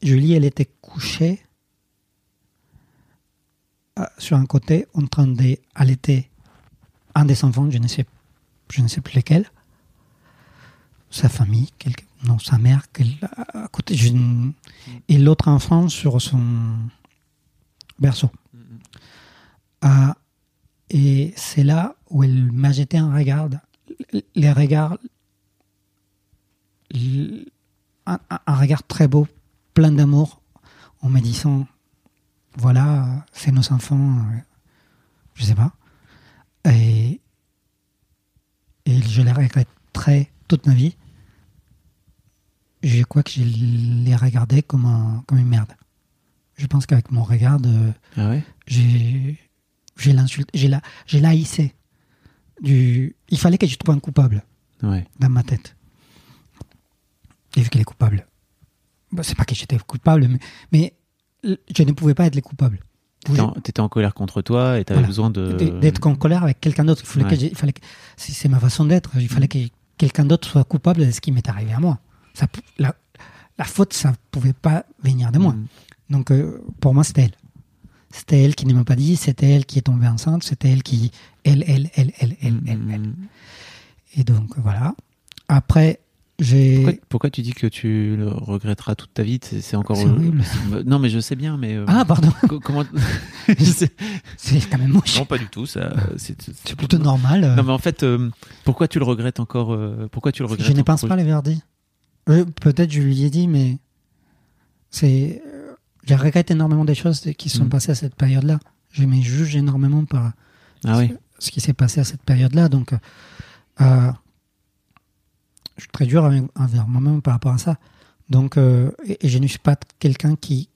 B: Julie, elle était couchée euh, sur un côté en train d'allaiter un des enfants, je ne sais je ne sais plus lesquels. Sa famille, non, sa mère, quel- à côté, je ne- et l'autre enfant sur son berceau. Ah, et c'est là où elle m'a jeté un regard, les regards, un, regard très beau, plein d'amour, en me disant, voilà, c'est nos enfants, euh, je sais pas. Et, et je les regretterai toute ma vie. Je crois que je les regardais comme, un- comme une merde. Je pense qu'avec mon regard, euh,
A: Ah ouais?
B: j'ai j'ai l'insulte, j'ai la, j'ai la. Du, il fallait que je trouve un coupable
A: Ouais.
B: dans ma tête. Et vu qu'elle est coupable, bah, c'est pas que j'étais coupable, mais, je ne pouvais pas être le coupable.
A: T'étais en, t'étais en colère contre toi et t'avais
B: Voilà.
A: besoin de.
B: D'être en colère avec quelqu'un d'autre. Il fallait
A: Ouais.
B: que j'ai- il fallait que, c'est ma façon d'être. Il fallait que quelqu'un d'autre soit coupable de ce qui m'est arrivé à moi. Ça, la, la faute, ça pouvait pas venir de moi.
A: Mm.
B: Donc, euh, pour moi, c'était elle. C'était elle qui ne m'a pas dit, c'était elle qui est tombée enceinte, c'était elle qui. Elle, elle, elle, elle, elle, elle, elle.
A: Mm.
B: Et donc, voilà. Après, j'ai.
A: Pourquoi, pourquoi tu dis que tu le regretteras toute ta vie? C'est encore.
B: C'est horrible.
A: Euh, Non, mais je sais bien, mais. euh,
B: Ah, pardon,
A: co- comment.
B: c'est quand même moche.
A: Non, pas du tout. Ça, c'est
B: C'est plutôt normal. euh.
A: Non, mais en fait, euh, pourquoi tu le regrettes encore euh, Pourquoi tu le regrettes
B: Je pense pas les verdi. Peut-être je lui ai dit, mais c'est. euh, Je regrette énormément des choses qui sont
A: Mm.
B: passées à cette période-là. Je me juge énormément par
A: Ah oui.
B: Ce qui s'est passé à cette période-là. Donc, euh, je suis très dur avec- envers moi-même par rapport à ça. Donc, euh, et, et je ne suis pas quelqu'un qui,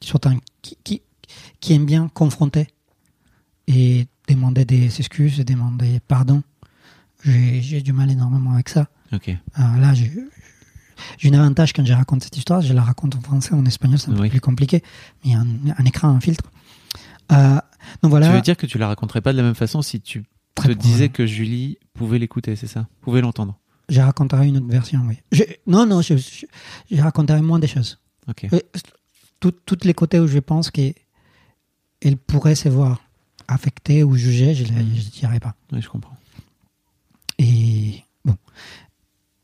B: qui, qui, aime bien confronter et demander des excuses et demander pardon. J'ai du mal énormément avec ça. Alors là, j'ai j'ai un avantage quand je raconte cette histoire, je la raconte en français, en espagnol, c'est un
A: Oui.
B: peu plus compliqué, mais il y a un, un écran, un filtre. Euh, donc voilà.
A: Tu veux dire que tu la raconterais pas de la même façon si tu
B: Très
A: te disais que Julie pouvait l'écouter, c'est ça? Pouvait l'entendre?
B: Je raconterai une autre version, oui. Je- non, non, je, je, je raconterai moins des choses.
A: Ok.
B: Euh, tout- Toutes les côtés où je pense qu'elle pourrait se voir affectée ou jugée, je ne dirai pas.
A: Oui, je comprends.
B: Et bon,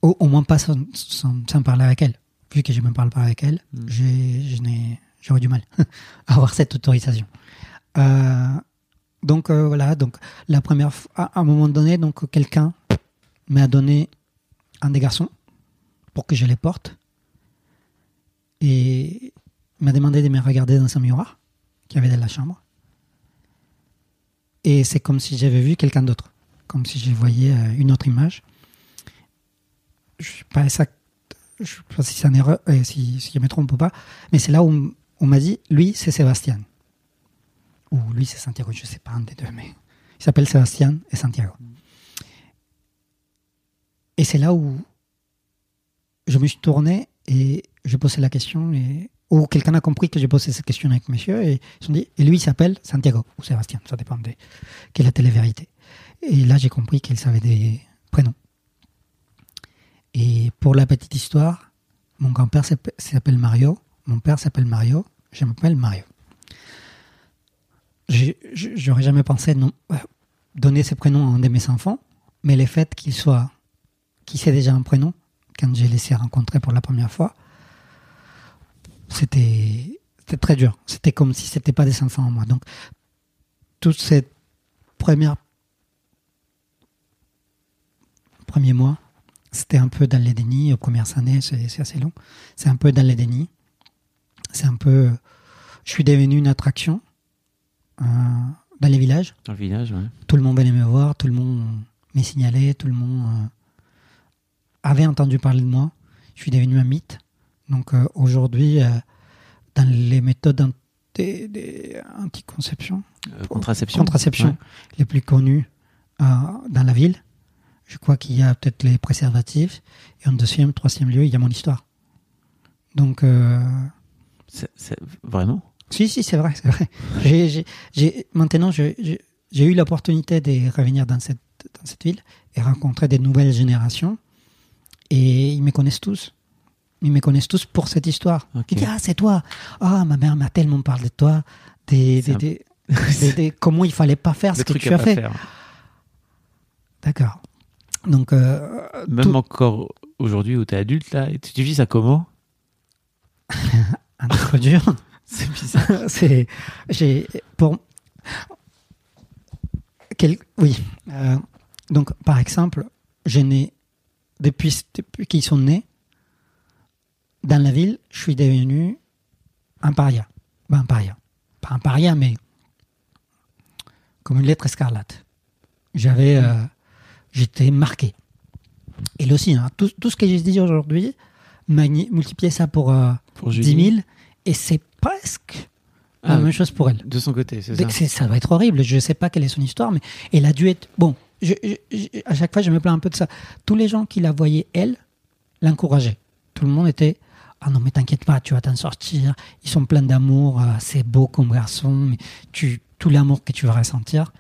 B: au, au moins pas sans, sans, sans parler avec elle. Vu que je ne me parle pas avec elle,
A: Mm.
B: j'ai- n'ai- j'aurais du mal à avoir cette autorisation. Euh, donc euh, voilà, donc la première à un moment donné, donc quelqu'un m'a donné un des garçons pour que je les porte et m'a demandé de me regarder dans un miroir qu'il y avait dans la chambre. Et c'est comme si j'avais vu quelqu'un d'autre, comme si je voyais euh, une autre image. Je suis pas exact, je sais pas si c'est une erreur, si, si je me trompe ou pas, mais c'est là où on m'a dit, lui c'est Sébastien. Ou lui c'est Santiago, je sais pas un des deux, mais il s'appelle Sébastien et Santiago. Et c'est là où je me suis tourné et je posais la question et ou quelqu'un a compris que j'ai posé cette question avec monsieur et ils se sont dit et lui il s'appelle Santiago ou Sébastien, ça dépend de quelle est la télé-vérité. Et là j'ai compris qu'il savait des prénoms. Et pour la petite histoire, mon grand-père s'appelle Mario, mon père s'appelle Mario, je m'appelle Mario. J'aurais jamais pensé euh, donner ce prénom à un de mes enfants, mais le fait qu'il soit, qu'il sait déjà un prénom, quand j'ai laissé rencontrer pour la première fois, c'était très dur. C'était comme si c'était pas des enfants en moi. Donc, toute cette première premier mois, c'était un peu dans les dénis. Aux premières années, c'est assez long. C'est un peu dans les dénis. C'est un peu. Je suis devenu une attraction euh, dans les villages.
A: Dans le village, ouais.
B: Tout le monde venait me voir, tout le monde me signalait, tout le monde euh, avait entendu parler de moi. Je suis devenu un mythe. Donc euh, aujourd'hui, euh, dans les méthodes des-
A: Euh, contraception.
B: contraception
A: Ouais.
B: les plus connues euh, dans la ville, je crois qu'il y a peut-être les préservatifs. Et en deuxième, troisième lieu, il y a mon histoire. Donc, euh,
A: Vraiment?
B: Si, si, c'est vrai, c'est vrai. J'ai- maintenant, j'ai eu l'opportunité de revenir dans cette, dans cette ville et rencontrer des nouvelles générations. Et ils me connaissent tous. Ils me connaissent tous pour cette histoire.
A: Ok.
B: Ils disent, ah, c'est toi. Ah, ma mère m'a tellement parlé de toi. Des,
A: C'est
B: des,
A: un-
B: des- des- des- comment il fallait pas faire ce que tu as fait. D'accord. Donc, euh,
A: Même
B: tout-
A: encore aujourd'hui où t'es adulte, là, tu tu vis ça comment?
B: Un dur.
A: C'est bizarre.
B: c'est j'ai pour quel oui Euh, donc par exemple je n'ai depuis depuis qu'ils sont nés dans la ville je suis devenu un paria. Ben, un paria. Pas un paria mais comme une lettre escarlate. J'avais euh, j'étais marqué. Et là aussi hein, tout, tout ce que j'ai dit aujourd'hui multiplier ça pour euh,
A: Pour
B: 10
A: Julie
B: 000 et c'est presque
A: Ah,
B: la même chose pour elle.
A: De son côté, c'est ça
B: Ça doit être horrible. Je ne sais pas quelle est son histoire, mais elle a dû être. Bon, je- je- je- à chaque fois, je me plains un peu de ça. Tous les gens qui la voyaient, elle, l'encourageaient. Tout le monde était Ah non, mais t'inquiète pas, tu vas t'en sortir. Ils sont pleins d'amour. ah, c'est beau comme garçon. Mais tu, tout l'amour que tu vas ressentir.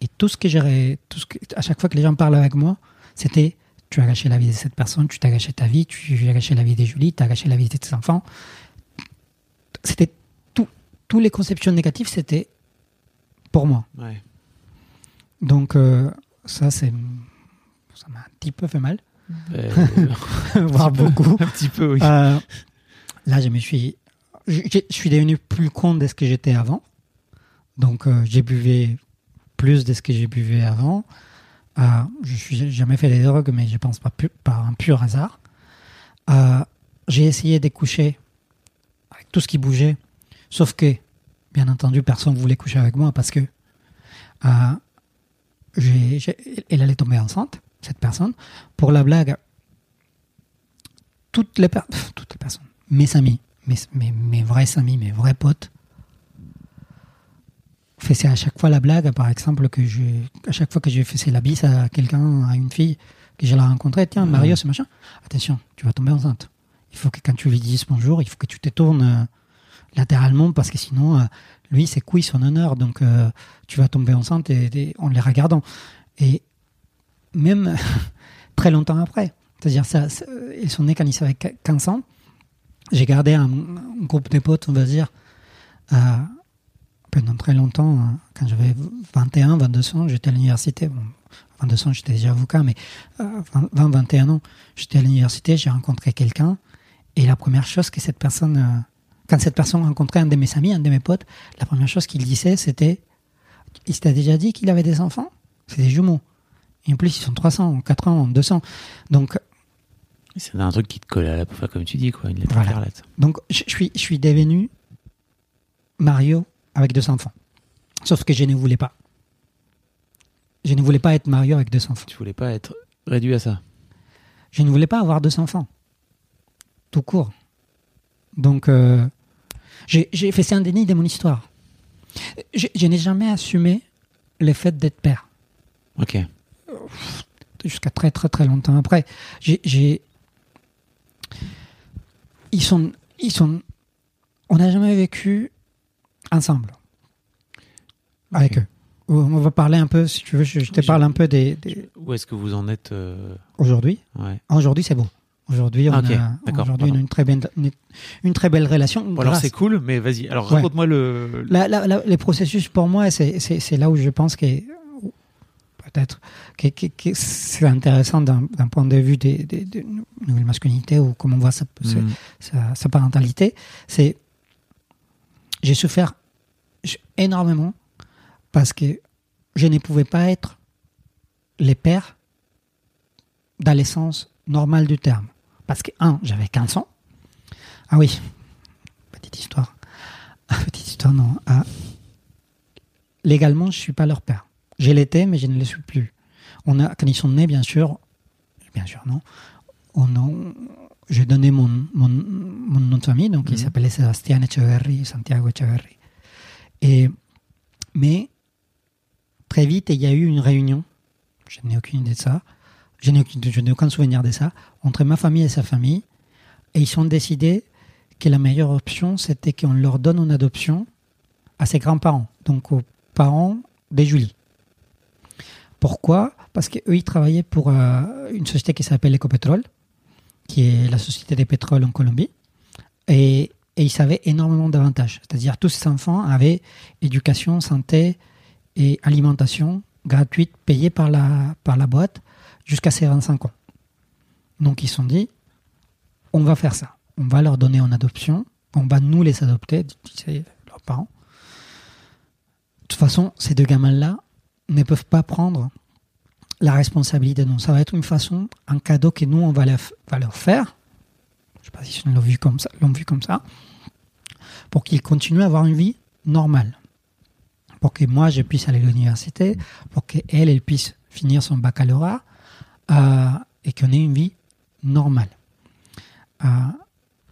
B: Et tout ce que que- À chaque fois que les gens parlent avec moi, c'était Tu as gâché la vie de cette personne, tu t'as gâché ta vie, tu as gâché la vie de Julie, tu as gâché la vie de tes enfants. C'était tout. Toutes les conceptions négatives, c'était pour moi.
A: Ouais.
B: Donc, euh, ça, c'est. Ça m'a un petit peu fait mal,
A: Euh,
B: voire beaucoup.
A: un petit peu, oui.
B: Euh, là, je me suis. Je, je- je suis devenu plus con de ce que j'étais avant. Donc, j'ai buvé plus de ce que j'ai buvé avant. Je suis jamais fait des drogues, mais je pense pas pu- par un pur hasard. J'ai essayé de coucher tout ce qui bougeait, sauf que, bien entendu, personne voulait coucher avec moi parce que euh, elle allait tomber enceinte, cette personne. Pour la blague, toutes les, per- toutes les personnes, mes amis, mes, mes, mes vrais amis, mes vrais potes, faisaient à chaque fois la blague, par exemple, que je, à chaque fois que je faisais la bise à quelqu'un, à une fille, que je la rencontrais, tiens, Mario, ce machin, attention, tu vas tomber enceinte. Il faut que quand tu lui dises bonjour, il faut que tu te tournes euh, latéralement parce que sinon, euh, lui, c'est couille son honneur. Donc, euh, tu vas tomber enceinte en les regardant. Et même très longtemps après, c'est-à-dire, ça, ils sont nés quand ils avaient 15 ans. J'ai gardé un, groupe de potes, on va dire, pendant très longtemps. hein. Quand j'avais 21, 22 ans, j'étais à l'université. Bon, 22 ans, j'étais déjà avocat, mais euh, 20, 21 ans, j'étais à l'université, j'ai rencontré quelqu'un. Et la première chose que cette personne, euh, quand cette personne rencontrait un de mes amis, un de mes potes, la première chose qu'il disait, c'était Il t'a déjà dit qu'il avait des enfants? C'est des jumeaux. Et en plus, ils sont 300, 400, 200. Donc,
A: C'est un truc qui te colle à la peau, comme tu dis, quoi. Une lettre
B: Voilà. donc je, je suis, je suis devenu Mario avec deux enfants. Sauf que je ne voulais pas. Je ne voulais pas être Mario avec deux enfants.
A: Tu voulais pas être réduit à ça.
B: Je ne voulais pas avoir deux enfants. Tout court. Donc, euh, j'ai fait c'est un déni de mon histoire. Je, je n'ai jamais assumé le fait d'être père.
A: Ok.
B: Jusqu'à très, très, très longtemps après. J'ai. Ils sont. Ils sont. On n'a jamais vécu ensemble. Avec eux. On va parler un peu, si tu veux, je, je te parle un peu des. des-
A: Où est-ce que vous en êtes euh,
B: Aujourd'hui?
A: Ouais.
B: Aujourd'hui, c'est beau. Aujourd'hui, on
A: Ah,
B: a une, très belle, une, une très belle relation.
A: Bon, alors c'est cool, mais vas-y. Alors
B: Ouais.
A: raconte-moi le.
B: La- la- la- les processus, pour moi, c'est là où je pense que peut-être que, que- que c'est intéressant d'un point de vue des, des, des nouvelles masculinités ou comment on voit sa, sa-
A: Mm.
B: sa, sa parentalité. C'est j'ai souffert énormément parce que je ne pouvais pas être les pères dans l'essence normale du terme. Parce que, un, j'avais 15 ans. Ah oui, petite histoire. Petite histoire, non. Ah, légalement, je ne suis pas leur père. Je l'étais, mais je ne le suis plus. On a, quand ils sont nés, bien sûr, bien sûr, non. On j'ai donné mon, mon, mon nom de famille, donc il s'appelait Sébastien Echeverri, Santiago Echeverri. Et, mais très vite, il y a eu une réunion, je n'ai aucune idée de ça, je n'ai aucun souvenir de ça, entre ma famille et sa famille, et ils ont décidé que la meilleure option, c'était qu'on leur donne en adoption à ses grands-parents, donc aux parents de Julie. Pourquoi? Parce qu'eux, ils travaillaient pour euh, une société qui s'appelle Ecopetrol, qui est la société des pétroles en Colombie, et, et ils avaient énormément d'avantages. C'est-à-dire tous ces enfants avaient éducation, santé et alimentation gratuite payée par la, par la boîte jusqu'à ses 25 ans. Donc ils se sont dit, on va faire ça. On va leur donner en adoption. On va nous les adopter, c'est leurs parents. De toute façon, ces deux gamins-là ne peuvent pas prendre la responsabilité. Donc ça va être une façon, un cadeau que nous, on va leur, faire. Je ne sais pas si ils l'ont vu comme ça, l'ont pour qu'ils continuent à avoir une vie normale. Pour que moi, je puisse aller à l'université, pour qu'elle, elle puisse finir son baccalauréat, euh, et qu'on ait une vie normale. Euh,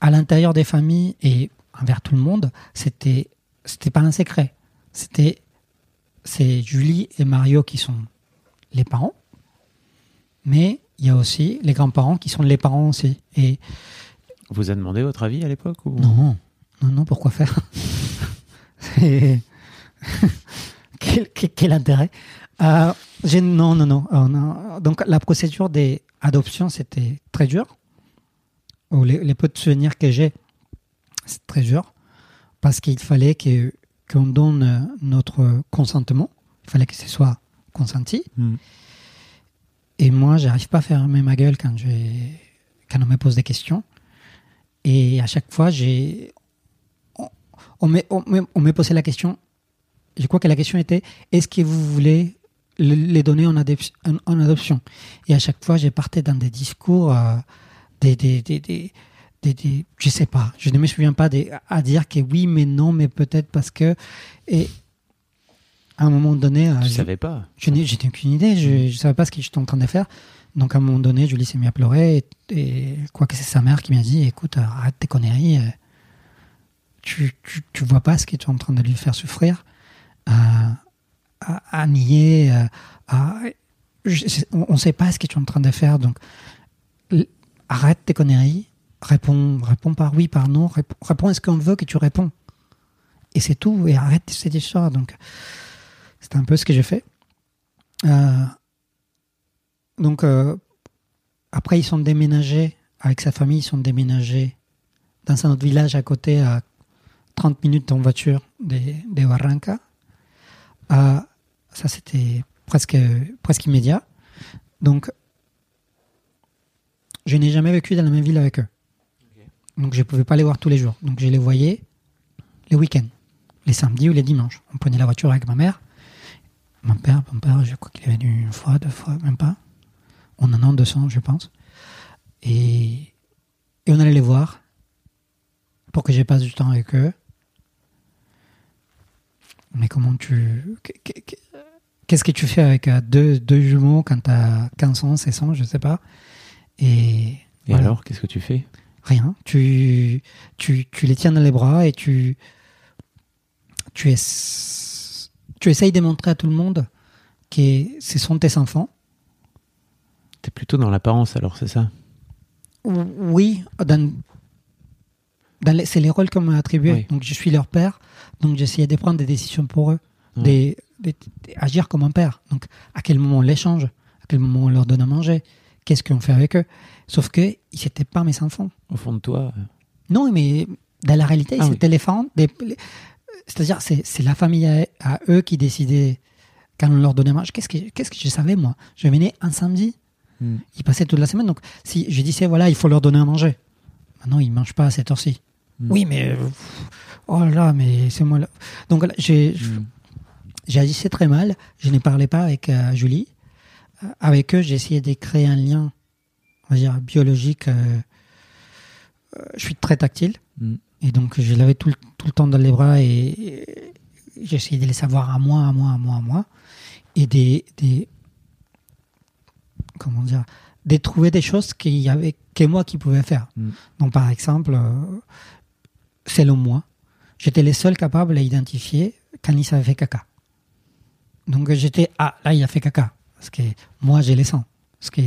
B: à l'intérieur des familles et envers tout le monde, c'était c'était pas un secret. C'était c'est Julie et Mario qui sont les parents, mais il y a aussi les grands-parents qui sont les parents aussi. Et
A: Vous a demandé votre avis à l'époque ou...
B: non, non, non, pourquoi faire? Quel, quel- quel intérêt? Euh, non, non, euh, non. Donc la procédure des adoptions, c'était très dur. Ou les, les peu de souvenirs que j'ai, c'est très dur. Parce qu'il fallait que qu'on donne euh, notre consentement. Il fallait que ce soit consenti.
A: Hmm.
B: Et moi, j'arrive pas à fermer ma gueule quand, je, quand on me pose des questions. Et à chaque fois, j'ai. On, on on m'est posé la question. Je crois que la question était est-ce que vous voulez le- les donner en, en- adoption Et à chaque fois, j'ai parté dans des discours, euh, des, des, des, des, Je sais pas, je ne me souviens pas à dire que oui, mais non, mais peut-être parce que. Et à un moment donné. euh,
A: Tu
B: je-
A: savais pas.
B: je n'ai aucune idée, je ne savais pas ce que j'étais en train de faire. Donc à un moment donné, Julie s'est mise à pleurer et, et quoi que c'est sa mère qui m'a dit écoute, arrête tes conneries, euh, tu, tu, tu vois pas ce que tu es en train de lui faire souffrir, euh, à, nier, euh, à- on ne sait pas ce que tu es en train de faire, donc arrête tes conneries, réponds, réponds par oui, par non, réponds, réponds à ce qu'on veut que tu réponds. Et c'est tout, et arrête cette histoire. Donc c'est un peu ce que j'ai fait. Euh, donc, euh, après, ils sont déménagés, avec sa famille, ils sont déménagés dans un autre village à côté, à 30 minutes en voiture des, des. Euh, ça, c'était presque, presque immédiat. Donc, je n'ai jamais vécu dans la même ville avec eux. Donc, je ne pouvais pas les voir tous les jours. Donc, je les voyais les week-ends, les samedis ou les dimanches. On prenait la voiture avec ma mère. Mon père, mon père, je crois qu'il est venu une fois, deux fois, même pas. En un an, deux ans, je pense. Et, et on allait les voir pour que je passe du temps avec eux. Mais comment tu. que- que- que- Qu'est-ce que tu fais avec euh, deux, deux jumeaux quand tu as 15 ans, 16 ans, je sais pas. Et,
A: Et
B: voilà.
A: alors, qu'est-ce que tu fais?
B: Rien. Tu, tu, tu les tiens dans les bras et tu, tu, es, tu essayes de montrer à tout le monde que ce sont tes enfants.
A: T'es plutôt dans l'apparence alors, c'est ça?
B: Ou- Oui, dans les- c'est les rôles qu'on m'a attribués.
A: Oui.
B: Donc je suis leur père, donc j'essayais de prendre des décisions pour eux,
A: Ouais.
B: des- des- des- agir comme un père. Donc à quel moment on les change, à quel moment on leur donne à manger, qu'est-ce qu'on fait avec eux? Sauf que ils n'étaient pas mes enfants.
A: Au fond de toi euh,
B: Non, mais dans la réalité,
A: Ah oui.
B: les parents. des- les- C'est-à-dire, c'est c'est la famille à, à eux qui décidait quand on leur donnait à manger. Qu'est-ce que, qu'est-ce que je savais, moi? Je venais un samedi,
A: Hmm.
B: ils passaient toute la semaine. Donc, si je disais, voilà, il faut leur donner à manger. Maintenant, ils ne mangent pas à cette heure-ci.
A: Hmm.
B: Oui, mais. oh là mais c'est moi là. Donc, là, j'ai,
A: Hmm.
B: j'agissais très mal. Je ne parlais pas avec euh, Julie. Euh, avec eux, j'ai essayé de créer un lien, on va dire, biologique. euh, je suis très tactile.
A: Hmm.
B: Et donc, je l'avais tout, le- tout le temps dans les bras et, et j'essayais de les savoir à moi, à moi, à moi, à moi. Et des. des comment dire De trouver des choses qu'il y avait que moi qui pouvais faire.
A: Mm.
B: Donc, par exemple, euh, selon moi, j'étais le seul capable à identifier quand il avait fait caca. Donc, j'étais. Ah, là, il a fait caca. Parce que moi, j'ai les sangs. Parce que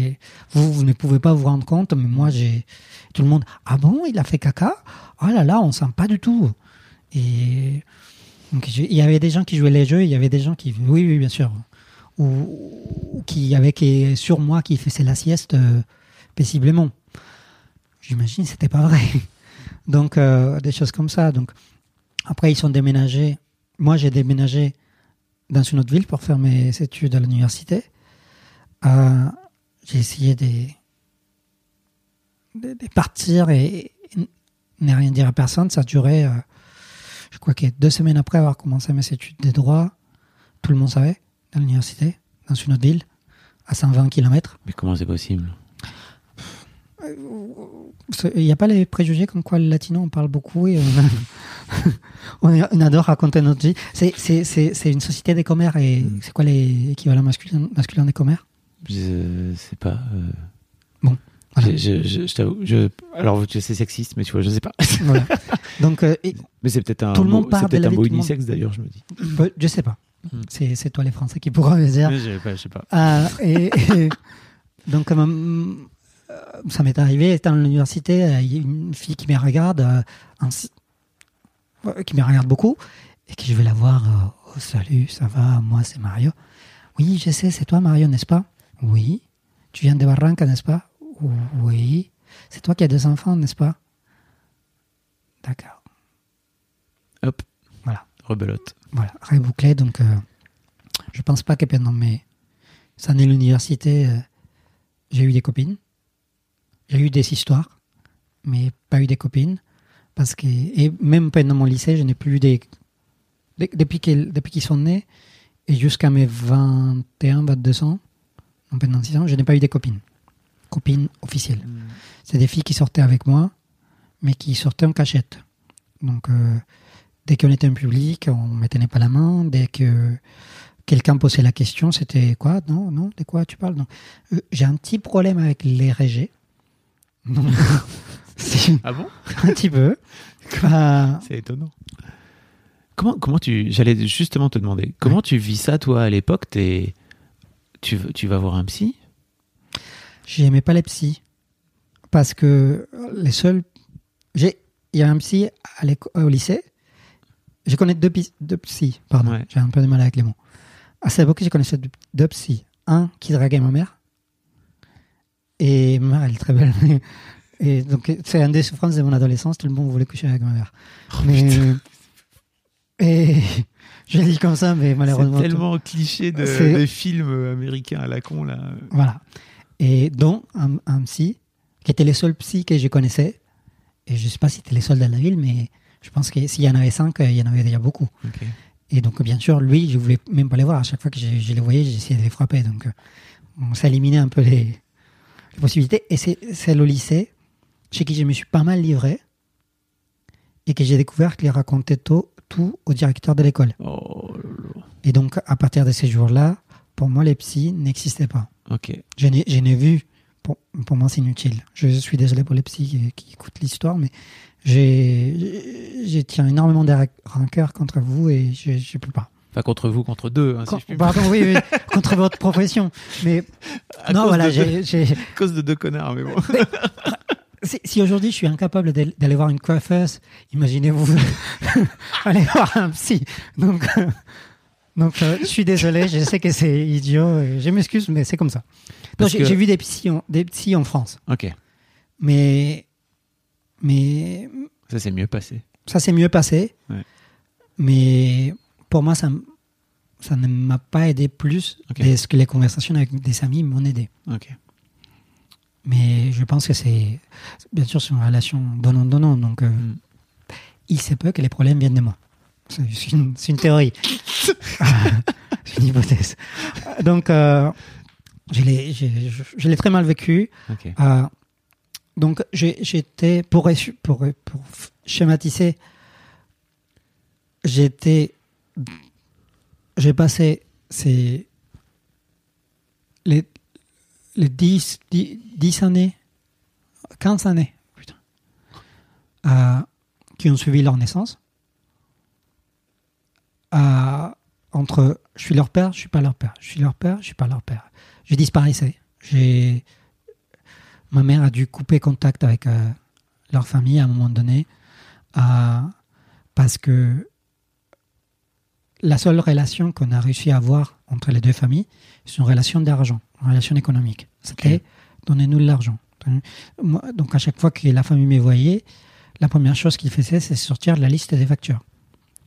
B: vous, vous ne pouvez pas vous rendre compte, mais moi, j'ai. Tout le monde. Ah bon, il a fait caca? Oh là là, on sent pas du tout. Et. Donc, il y avait des gens qui jouaient les jeux, il y avait des gens qui. Oui, oui, bien sûr. Ou, qui avaient qui, sur moi qui faisaient la sieste euh, paisiblement. J'imagine c'était pas vrai. Donc, euh, des choses comme ça. Donc, après, ils sont déménagés. Moi, j'ai déménagé dans une autre ville pour faire mes études à l'université. Euh, j'ai essayé de, de, de partir et, et ne rien dire à personne. Ça a duré, euh, je crois que deux semaines après avoir commencé mes études de droit, tout le monde savait, dans l'université, dans une autre ville, à 120 km.
A: Mais comment c'est possible?
B: Il n'y a pas les préjugés comme quoi le latino, on parle beaucoup et on, on, adore raconter notre vie. C'est, c'est, c'est, c'est une société des commères et
A: Mm.
B: c'est quoi les équivalents masculins, masculins des commères?
A: Je sais pas. euh,
B: Bon, voilà.
A: Je, je, je, t'avoue, alors sais sexiste, mais tu vois, je sais pas.
B: Voilà. Donc, euh,
A: mais c'est peut-être un
B: Tout le
A: mot,
B: monde parle
A: c'est peut-être
B: de la
A: un mot unisexe d'ailleurs, je me dis.
B: bah, je sais pas.
A: Mm.
B: C'est, c'est toi les Français qui pourront me dire.
A: Mais je sais pas, je sais pas.
B: Ah, et, et donc, euh, euh, ça m'est arrivé, étant à l'université, euh, il y a une fille qui me regarde, euh, euh, qui me regarde beaucoup, et que je vais la voir. euh, oh, salut, ça va, moi c'est Mario. Oui, je sais, c'est toi Mario, n'est-ce pas? Oui. Tu viens de Barranca, n'est-ce pas? Oui. C'est toi qui as deux enfants, n'est-ce pas? D'accord.
A: Hop,
B: Voilà.
A: rebelote.
B: Voilà, rebouclé. Donc, euh, je pense pas que pendant mes années l'université, euh, j'ai eu des copines. J'ai eu des histoires, mais pas eu des copines. Parce que, et même pendant mon lycée, je n'ai plus eu des. de- Depuis qu'ils depuis qu'ils sont nés, et jusqu'à mes 21, 22 ans, donc pendant 6 ans, je n'ai pas eu des copines. Copines officielles. C'est des filles qui sortaient avec moi, mais qui sortaient en cachette. Donc, euh, dès qu'on était en public, on ne me tenait pas la main. Dès que quelqu'un posait la question, c'était quoi? Non, non, de quoi tu parles? Euh, J'ai un petit problème avec les régés.
A: Ah bon?
B: Un petit peu.
A: C'est étonnant. Comment, comment tu. J'allais justement te demander, comment tu vis ça, toi, à l'époque? T'es- tu, tu vas voir un psy?
B: J'aimais pas les psys. Parce que les seuls. j'ai- Il y a un psy à au lycée. Je connais deux, pi- deux psys, pardon.
A: Ouais.
B: J'ai un peu de mal avec les mots. À cette époque, je connaissais deux, deux psys. Un qui draguait ma mère. Et ma elle est très belle. Et donc, c'est une des souffrances de mon adolescence. Tout le monde voulait coucher avec ma mère.
A: Oh,
B: mais. Et. Je le dis comme ça, mais malheureusement.
A: C'est tellement cliché de, des films américains à la con, là.
B: Voilà. Et dont un, un psy, qui était le seul psy que je connaissais. Et je ne sais pas si c'était les seuls dans la ville, mais je pense que s'il y en avait cinq, il y en avait déjà beaucoup. Et donc, bien sûr, lui, je voulais même pas les voir. À chaque fois que je, je les voyais, j'essayais de les frapper. Donc, euh, on éliminé un peu les, les possibilités. Et c'est c'est le lycée chez qui je me suis pas mal livré et que j'ai découvert qu'il racontait tout, tout au directeur de l'école.
A: Oh.
B: Et donc, à partir de ces jours-là, pour moi, les psys n'existaient pas.
A: Ok.
B: Je n'ai, vu, pour, pour moi c'est inutile. Je suis désolé pour les psys qui, qui écoutent l'histoire, mais j'ai, j'ai tiens énormément de rancœur contre vous et je ne peux pas.
A: Pas contre vous, contre deux, hein, si je puis
B: pardon, oui, oui, contre votre profession. Mais
A: À
B: non, voilà, j'ai,
A: À cause de deux connards, mais bon.
B: si, si aujourd'hui je suis incapable d'al- d'aller voir une coiffeuse, imaginez-vous aller voir un psy. Donc, euh, donc euh, je suis désolé, je sais que c'est idiot, je m'excuse, mais c'est comme ça.
A: Que-
B: j'ai vu des psys, en, des psys en France,
A: Ok.
B: mais, mais
A: Ça s'est mieux passé.
B: ça s'est mieux passé.
A: Ouais.
B: Mais pour moi, ça, ne m'a pas aidé plus
A: Ok.
B: que ce que les conversations avec des amis m'ont aidé. Mais je pense que c'est. Bien sûr, c'est une relation donnant-donnant. Donc, euh,
A: Mm.
B: il se peut que les problèmes viennent de moi. C'est une, théorie. c'est une hypothèse. Donc, euh, je l'ai très mal vécu. Euh, donc, j'étais, pour, pour, pour schématiser, j'étais, j'ai passé ces, les, les 10, 10, 10 années, 15 années, putain, qui ont suivi leur naissance, entre je suis leur père, je suis pas leur père, je suis leur père, je suis pas leur père. Je disparaissais. J'ai ma mère a dû couper contact avec euh, leur famille à un moment donné euh, parce que la seule relation qu'on a réussi à avoir entre les deux familles, c'est une relation d'argent, une relation économique. C'était donnez-nous de l'argent. Donc à chaque fois que la famille me voyait, la première chose qu'ils faisaient, c'est sortir la liste des factures.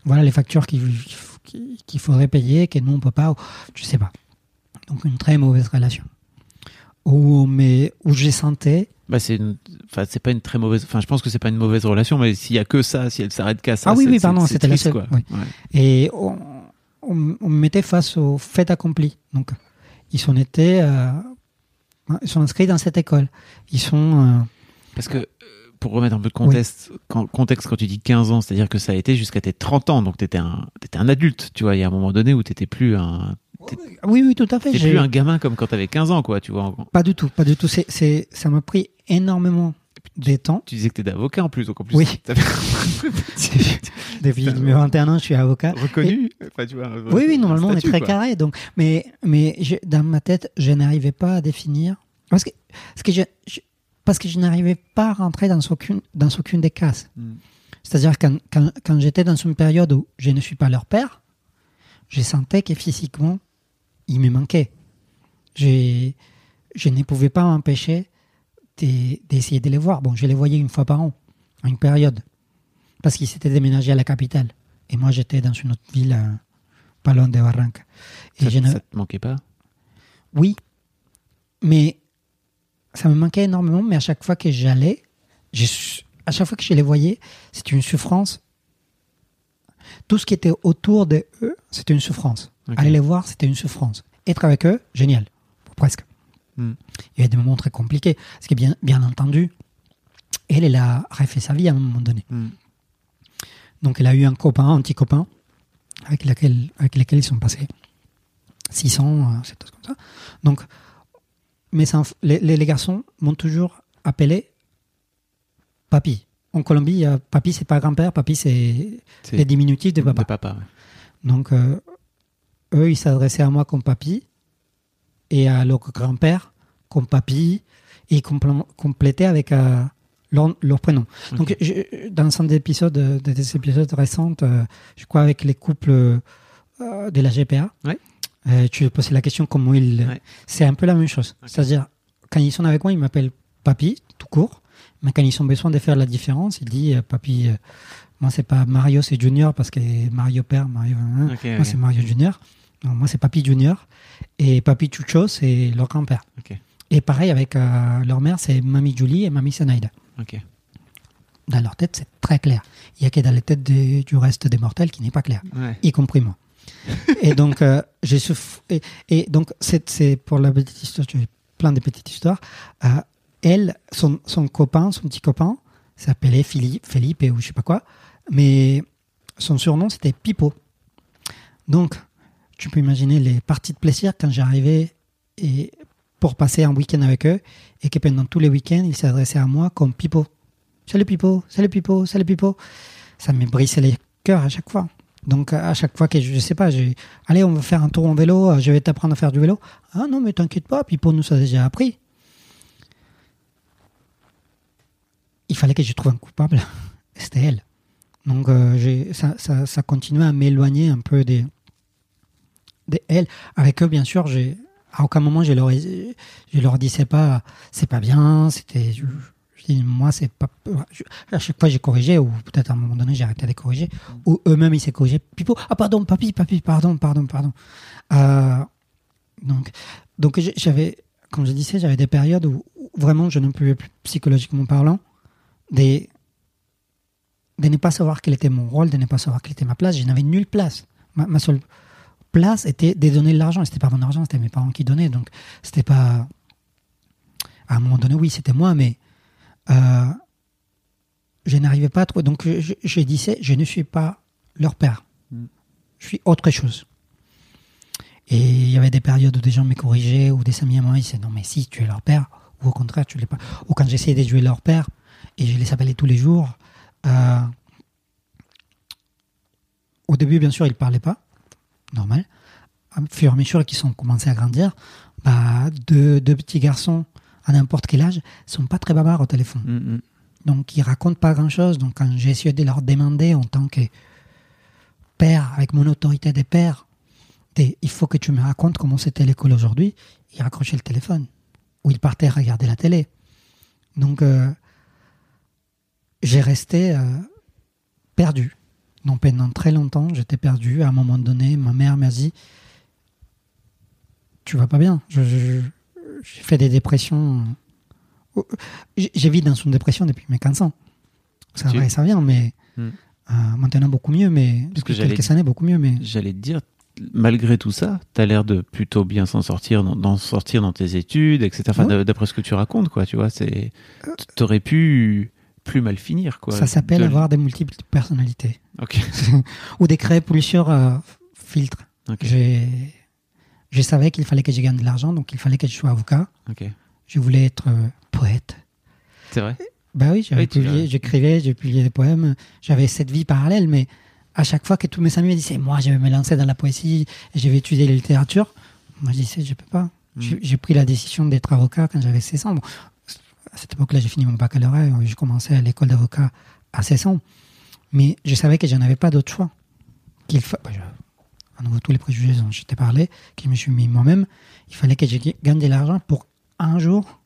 B: Voilà les factures qui, qui- qu'il faudrait payer, que nous on peut pas, ou je sais pas. Donc une très mauvaise relation. Où, mais, où j'ai senti,
A: Bah, c'est enfin, c'est pas une très mauvaise. Enfin, je pense que c'est pas une mauvaise relation, mais s'il y a que ça, si elle s'arrête qu'à ça.
B: Ah oui,
A: c'est-
B: oui, pardon, c'était la seule,
A: quoi.
B: oui.
A: Ouais.
B: et on, on- on me mettait face au fait accompli. Donc ils sont été, euh, ils sont inscrits dans cette école. Ils sont, euh,
A: Parce que, euh, pour remettre un peu de contexte, quand, contexte quand tu dis 15 ans, c'est-à-dire que ça a été jusqu'à tes 30 ans, donc t'étais un, t'étais un adulte, tu vois. Il y a un moment donné où t'étais plus un,
B: oui, oui, tout à fait. j'ai-
A: plus un gamin comme quand t'avais 15 ans, quoi, tu vois.
B: Pas du tout, pas du tout. C'est, ça m'a pris énormément de temps.
A: Tu disais que t'étais avocat en plus, donc en plus.
B: Oui. Depuis mes 21 ans, je suis avocat.
A: reconnu. Enfin, tu vois,
B: Oui, oui,
A: un
B: normalement, on est
A: statut,
B: très
A: quoi.
B: carré. Donc, mais, mais je- dans ma tête, je n'arrivais pas à définir. Parce que, parce que je, je- parce que je n'arrivais pas à rentrer dans aucune, dans aucune des cases.
A: Mm.
B: C'est-à-dire, quand, quand, quand j'étais dans une période où je ne suis pas leur père, je sentais que physiquement, il me manquait. J'ai- Je ne pouvais pas m'empêcher d'essayer de les voir. Bon, je les voyais une fois par an, à une période, parce qu'ils s'étaient déménagés à la capitale. Et moi, j'étais dans une autre ville, euh, pas loin de Barranca. Et
A: Ça,
B: je ne-
A: ça te manquait pas?
B: Oui, mais ça me manquait énormément. Mais à chaque fois que j'allais, à chaque fois que je les voyais, c'était une souffrance. Tout ce qui était autour de eux, c'était une souffrance. Aller les voir, c'était une souffrance. Être avec eux, génial, presque.
A: Hmm.
B: Il y avait des moments très compliqués. Parce que bien, bien entendu, elle, elle a refait sa vie à un moment donné.
A: Hmm.
B: Donc elle a eu un copain, un petit copain, avec, lequel, avec lequel ils sont passés 600, euh, c'est comme ça. Donc, mes enf- les, les- garçons m'ont toujours appelé papy. En Colombie, papy, c'est pas grand-père, papy, c'est
A: C'est-
B: les diminutifs de papa.
A: De papa, ouais.
B: Donc, euh, eux, ils s'adressaient à moi comme papy et à leur grand-père comme papy et ils complé- complétaient avec euh, leur, leur prénom. Donc, je- dans un des épisodes, des épisodes récents, euh, je crois avec les couples euh, de la GPA,
A: Ouais.
B: tu posais la question comment ils.
A: Ouais.
B: C'est un peu la même chose. C'est-à-dire, quand ils sont avec moi, ils m'appellent papy, tout court. Mais quand ils ont besoin de faire la différence, ils disent papy. moi, c'est pas Mario, c'est Junior parce que Mario père, Mario. hein.
A: Ok,
B: moi, c'est Mario Junior. Moi, c'est Papy Junior. Et Papy Chucho, c'est leur grand-père. Et pareil avec euh, leur mère, c'est Mamie Julie et Mamie Sanaïda. Dans leur tête, c'est très clair. Il y a que dans les têtes du reste des mortels qui n'est pas clair,
A: Ouais.
B: y compris moi. et donc, euh, j'ai souff- et, et donc, c'est c'est pour la petite histoire, j'ai plein de petites histoires. Euh, elle, son, son copain, son petit copain, s'appelait Philippe, Philippe ou je sais pas quoi, mais son surnom c'était Pipo. Donc, tu peux imaginer les parties de plaisir quand j'arrivais et pour passer un week-end avec eux et que pendant tous les week-ends, ils s'adressaient à moi comme Pipo. Salut Pipo, salut Pipo, salut Pipo. Ça me brisait les cœurs à chaque fois. Donc à chaque fois que je, je sais pas, allez on va faire un tour en vélo, euh, je vais t'apprendre à faire du vélo. Ah non mais t'inquiète pas, Pipo nous a déjà appris. Il fallait que je trouve un coupable. C'était elle. Donc euh, ça, continuait à m'éloigner un peu des elle. Avec eux bien sûr, j'ai à aucun moment je leur je leur disais pas c'est pas bien, c'était je, je dis moi c'est pas je- à chaque fois j'ai corrigé ou peut-être à un moment donné j'ai arrêté de corriger ou eux-mêmes ils s'est corrigé. Pipo ah pardon papy papy pardon pardon pardon. Euh, donc donc j'avais comme je disais j'avais des périodes où, où vraiment je ne pouvais plus psychologiquement parlant des de ne pas savoir quel était mon rôle de ne pas savoir quelle était ma place. Je n'avais nulle place. Ma, ma seule place était de donner de l'argent c'était pas mon argent c'était mes parents qui donnaient donc c'était pas à un moment donné oui c'était moi mais euh, je n'arrivais pas à trouver. Donc, je, je disais, je ne suis pas leur père. Je suis autre chose. Et il y avait des périodes où des gens me corrigeaient, ou des amis à moi, ils disaient, non, mais si, tu es leur père. Ou au contraire, tu l'es pas. Ou quand j'essayais de jouer leur père, et je les appelais tous les jours, euh, au début, bien sûr, ils ne parlaient pas. Normal. Au fur et à mesure qu'ils ont commencé à grandir, bah, deux, deux petits garçons à n'importe quel âge sont pas très bavards au téléphone.
A: Mm, mm.
B: Donc, ils racontent pas grand-chose. Donc, quand j'ai essayé de leur demander en tant que père, avec mon autorité de père, de, il faut que tu me racontes comment c'était l'école aujourd'hui, ils raccrochaient le téléphone. Ou ils partaient regarder la télé. Donc, euh, j'ai resté euh, perdu. Donc pendant très longtemps, j'étais perdu. À un moment donné, ma mère m'a dit Tu vas pas bien. J'ai fait des dépressions. J'ai j'ai vécu dans une dépression depuis mes 15 ans. Ça
A: Tu-
B: va et ça vient, mais
A: Hmm.
B: euh, maintenant beaucoup mieux. Mais
A: Parce que
B: depuis quelques années, beaucoup mieux. Mais
A: J'allais te dire, malgré tout ça, t'as l'air de plutôt bien s'en sortir, dans, d'en sortir dans tes études, etc. Enfin, d'après ce que tu racontes, quoi, tu vois, c'est, t'aurais pu plus mal finir, quoi.
B: ça s'appelle
A: De-
B: avoir des multiples personnalités.
A: Ok.
B: Ou de créer plusieurs euh, filtres.
A: Ok.
B: J'ai- Je savais qu'il fallait que je gagne de l'argent, donc il fallait que je sois avocat.
A: Ok.
B: Je voulais être euh, poète.
A: C'est vrai.
B: Bah oui, j'avais
A: Oui,
B: publié- j'écrivais, j'ai publié des poèmes. J'avais cette vie parallèle, mais à chaque fois que tous mes amis me disaient, moi, je vais me lancer dans la poésie, je vais étudier la littérature, moi, je disais, je peux pas. J'ai j'ai pris la décision d'être avocat quand j'avais 16 ans. Bon, à cette époque-là, j'ai fini mon baccalauréat, j'ai commencé à l'école d'avocat à 16 ans. Mais je savais que je n'avais pas d'autre choix. Qu'il bah, À nouveau, tous les préjugés dont je t'ai parlé, que je me suis mis moi-même, il fallait que je gagne de l'argent pour un jour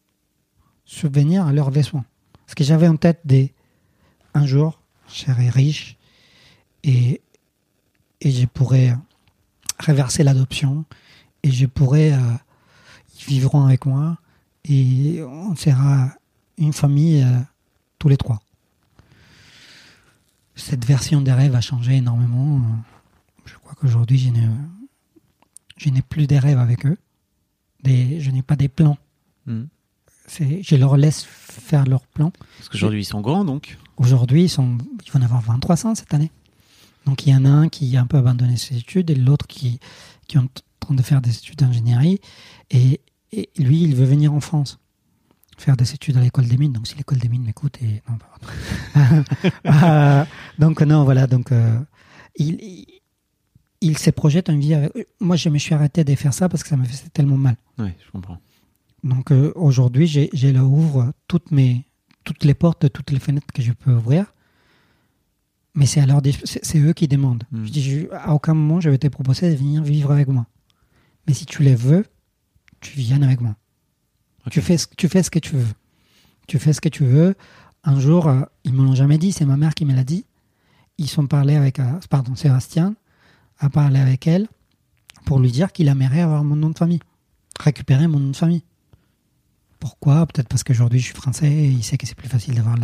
B: subvenir à leurs besoins. Parce que j'avais en tête des un jour, je serai riche et, et je pourrais reverser l'adoption et je pourrais, euh, ils vivront avec moi et on sera une famille euh, tous les trois. Cette version des rêves a changé énormément. Je crois qu'aujourd'hui, je n'ai, je n'ai plus des rêves avec eux. Des, je n'ai pas des plans.
A: Hmm.
B: C'est, je leur laisse faire leurs plans.
A: Parce qu'aujourd'hui, ils sont grands, donc.
B: Aujourd'hui, ils, sont, ils vont en avoir 2300 cette année. Donc il y en a un qui a un peu abandonné ses études et l'autre qui, qui est en train de faire des études d'ingénierie. Et, et lui, il veut venir en France faire des études à l'école des mines. Donc si l'école des mines m'écoute, et... non, pardon. Euh, donc non, voilà. Donc euh, il, il, il se projette une vie. Avec... Moi, je me suis arrêté de faire ça parce que ça me faisait tellement mal.
A: Oui, je comprends.
B: Donc euh, aujourd'hui, j'ai, là ouvre toutes mes toutes les portes, toutes les fenêtres que je peux ouvrir. Mais c'est alors c'est, eux qui demandent.
A: Mm.
B: Je dis, je- à aucun moment je vais te proposer de venir vivre avec moi. Mais si tu les veux, tu viens avec moi. Tu fais ce, que tu veux. Tu fais ce que tu veux. Un jour, euh, ils me l'ont jamais dit. C'est ma mère qui me l'a dit. Ils sont parlé avec, euh, pardon, Sébastien a parlé avec elle pour lui dire qu'il aimerait avoir mon nom de famille, récupérer mon nom de famille. Pourquoi? Peut-être parce qu'aujourd'hui je suis français et il sait que c'est plus facile d'avoir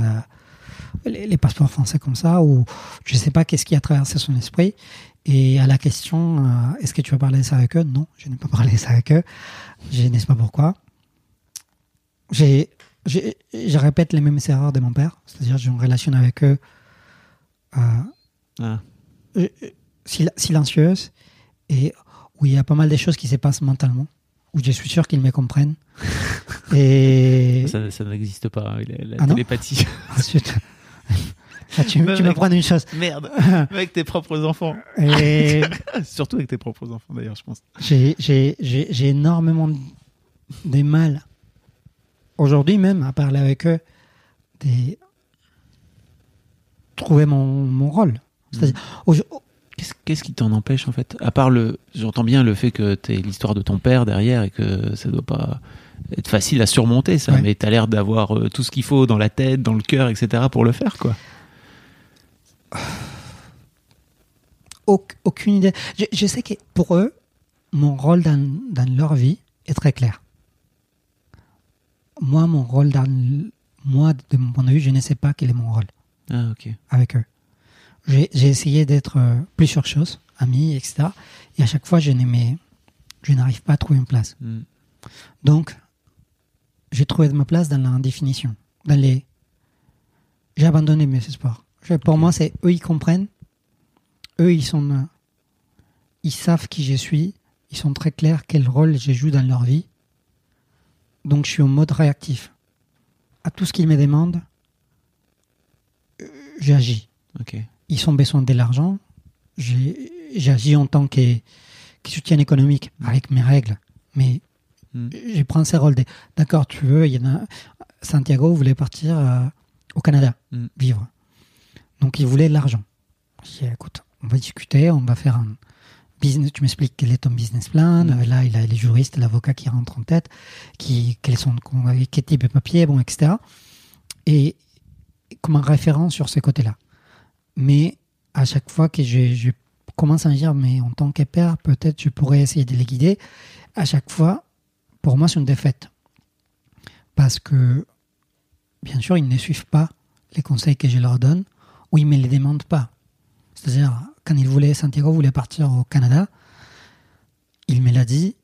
B: les passeports français comme ça, ou je ne sais pas qu'est-ce qui a traversé son esprit. Et à la question, euh, est-ce que tu vas parler de ça avec eux? Non, je n'ai pas parlé de ça avec eux. Je ne sais pas pourquoi. J'ai, j'ai- je répète les mêmes erreurs de mon père, c'est-à-dire j'ai une relation avec eux euh,
A: Ah,
B: sil- silencieuse et où il y a pas mal de choses qui se passent mentalement, où je suis sûr qu'ils me comprennent. et
A: ça, ça n'existe pas, hein, la, la
B: Ah
A: télépathie.
B: ensuite, Ah, tu, tu me prends une chose.
A: Merde Avec tes propres enfants.
B: Et
A: Surtout avec tes propres enfants, d'ailleurs, je pense.
B: j'ai, j'ai, j'ai, j'ai énormément de mal, aujourd'hui même, à parler avec eux, trouver mon, mon rôle. C'est-à-dire, aujo-
A: Qu'est-ce qu'est-ce qui t'en empêche, en fait? À part le... J'entends bien le fait que t'es l'histoire de ton père derrière et que ça doit pas être facile à surmonter, ça.
B: Ouais.
A: Mais t'as l'air d'avoir euh, tout ce qu'il faut dans la tête, dans le cœur, etc. pour le faire, quoi.
B: Auc- aucune idée. Je, je sais que pour eux, mon rôle dans, dans leur vie est très clair. Moi, mon rôle dans. Moi, de mon point de vue, je ne sais pas quel est mon rôle
A: Ah,
B: avec eux. J'ai essayé d'être euh, plusieurs choses, amis, etc. Et à chaque fois, je n'aimais- je n'arrive pas à trouver une place.
A: Hmm.
B: Donc, j'ai trouvé ma place dans l'indéfinition. Dans les... J'ai abandonné mes espoirs. Je- Pour moi, c'est eux, ils comprennent. Eux, ils sont. euh, Ils savent qui je suis. Ils sont très clairs quel rôle je joue dans leur vie. Donc, je suis en mode réactif. À tout ce qu'ils me demandent, euh, j'agis ils ont besoin de l'argent. J'agis en tant que, que soutien économique avec mes règles. Mais
A: Mm.
B: je prends ces rôles de d'accord, tu veux, il y en a. Santiago voulait partir euh, au Canada
A: Mm.
B: vivre. Donc il voulait de l'argent. J'ai écoute, on va discuter, on va faire un business. Tu m'expliques quel est ton business plan. Euh, Là, il a les juristes, l'avocat qui rentrent en tête, qui, quels sont, quel type de papier, bon, etc. Et comme un référent sur ces côtés-là. Mais à chaque fois que je, je commence à me dire, mais en tant que père, peut-être je pourrais essayer de les guider, à chaque fois, pour moi, c'est une défaite. Parce que, bien sûr, ils ne suivent pas les conseils que je leur donne, ou ils ne me les demandent pas. C'est-à-dire, quand il voulait, Santiago voulait partir au Canada, il me l'a dit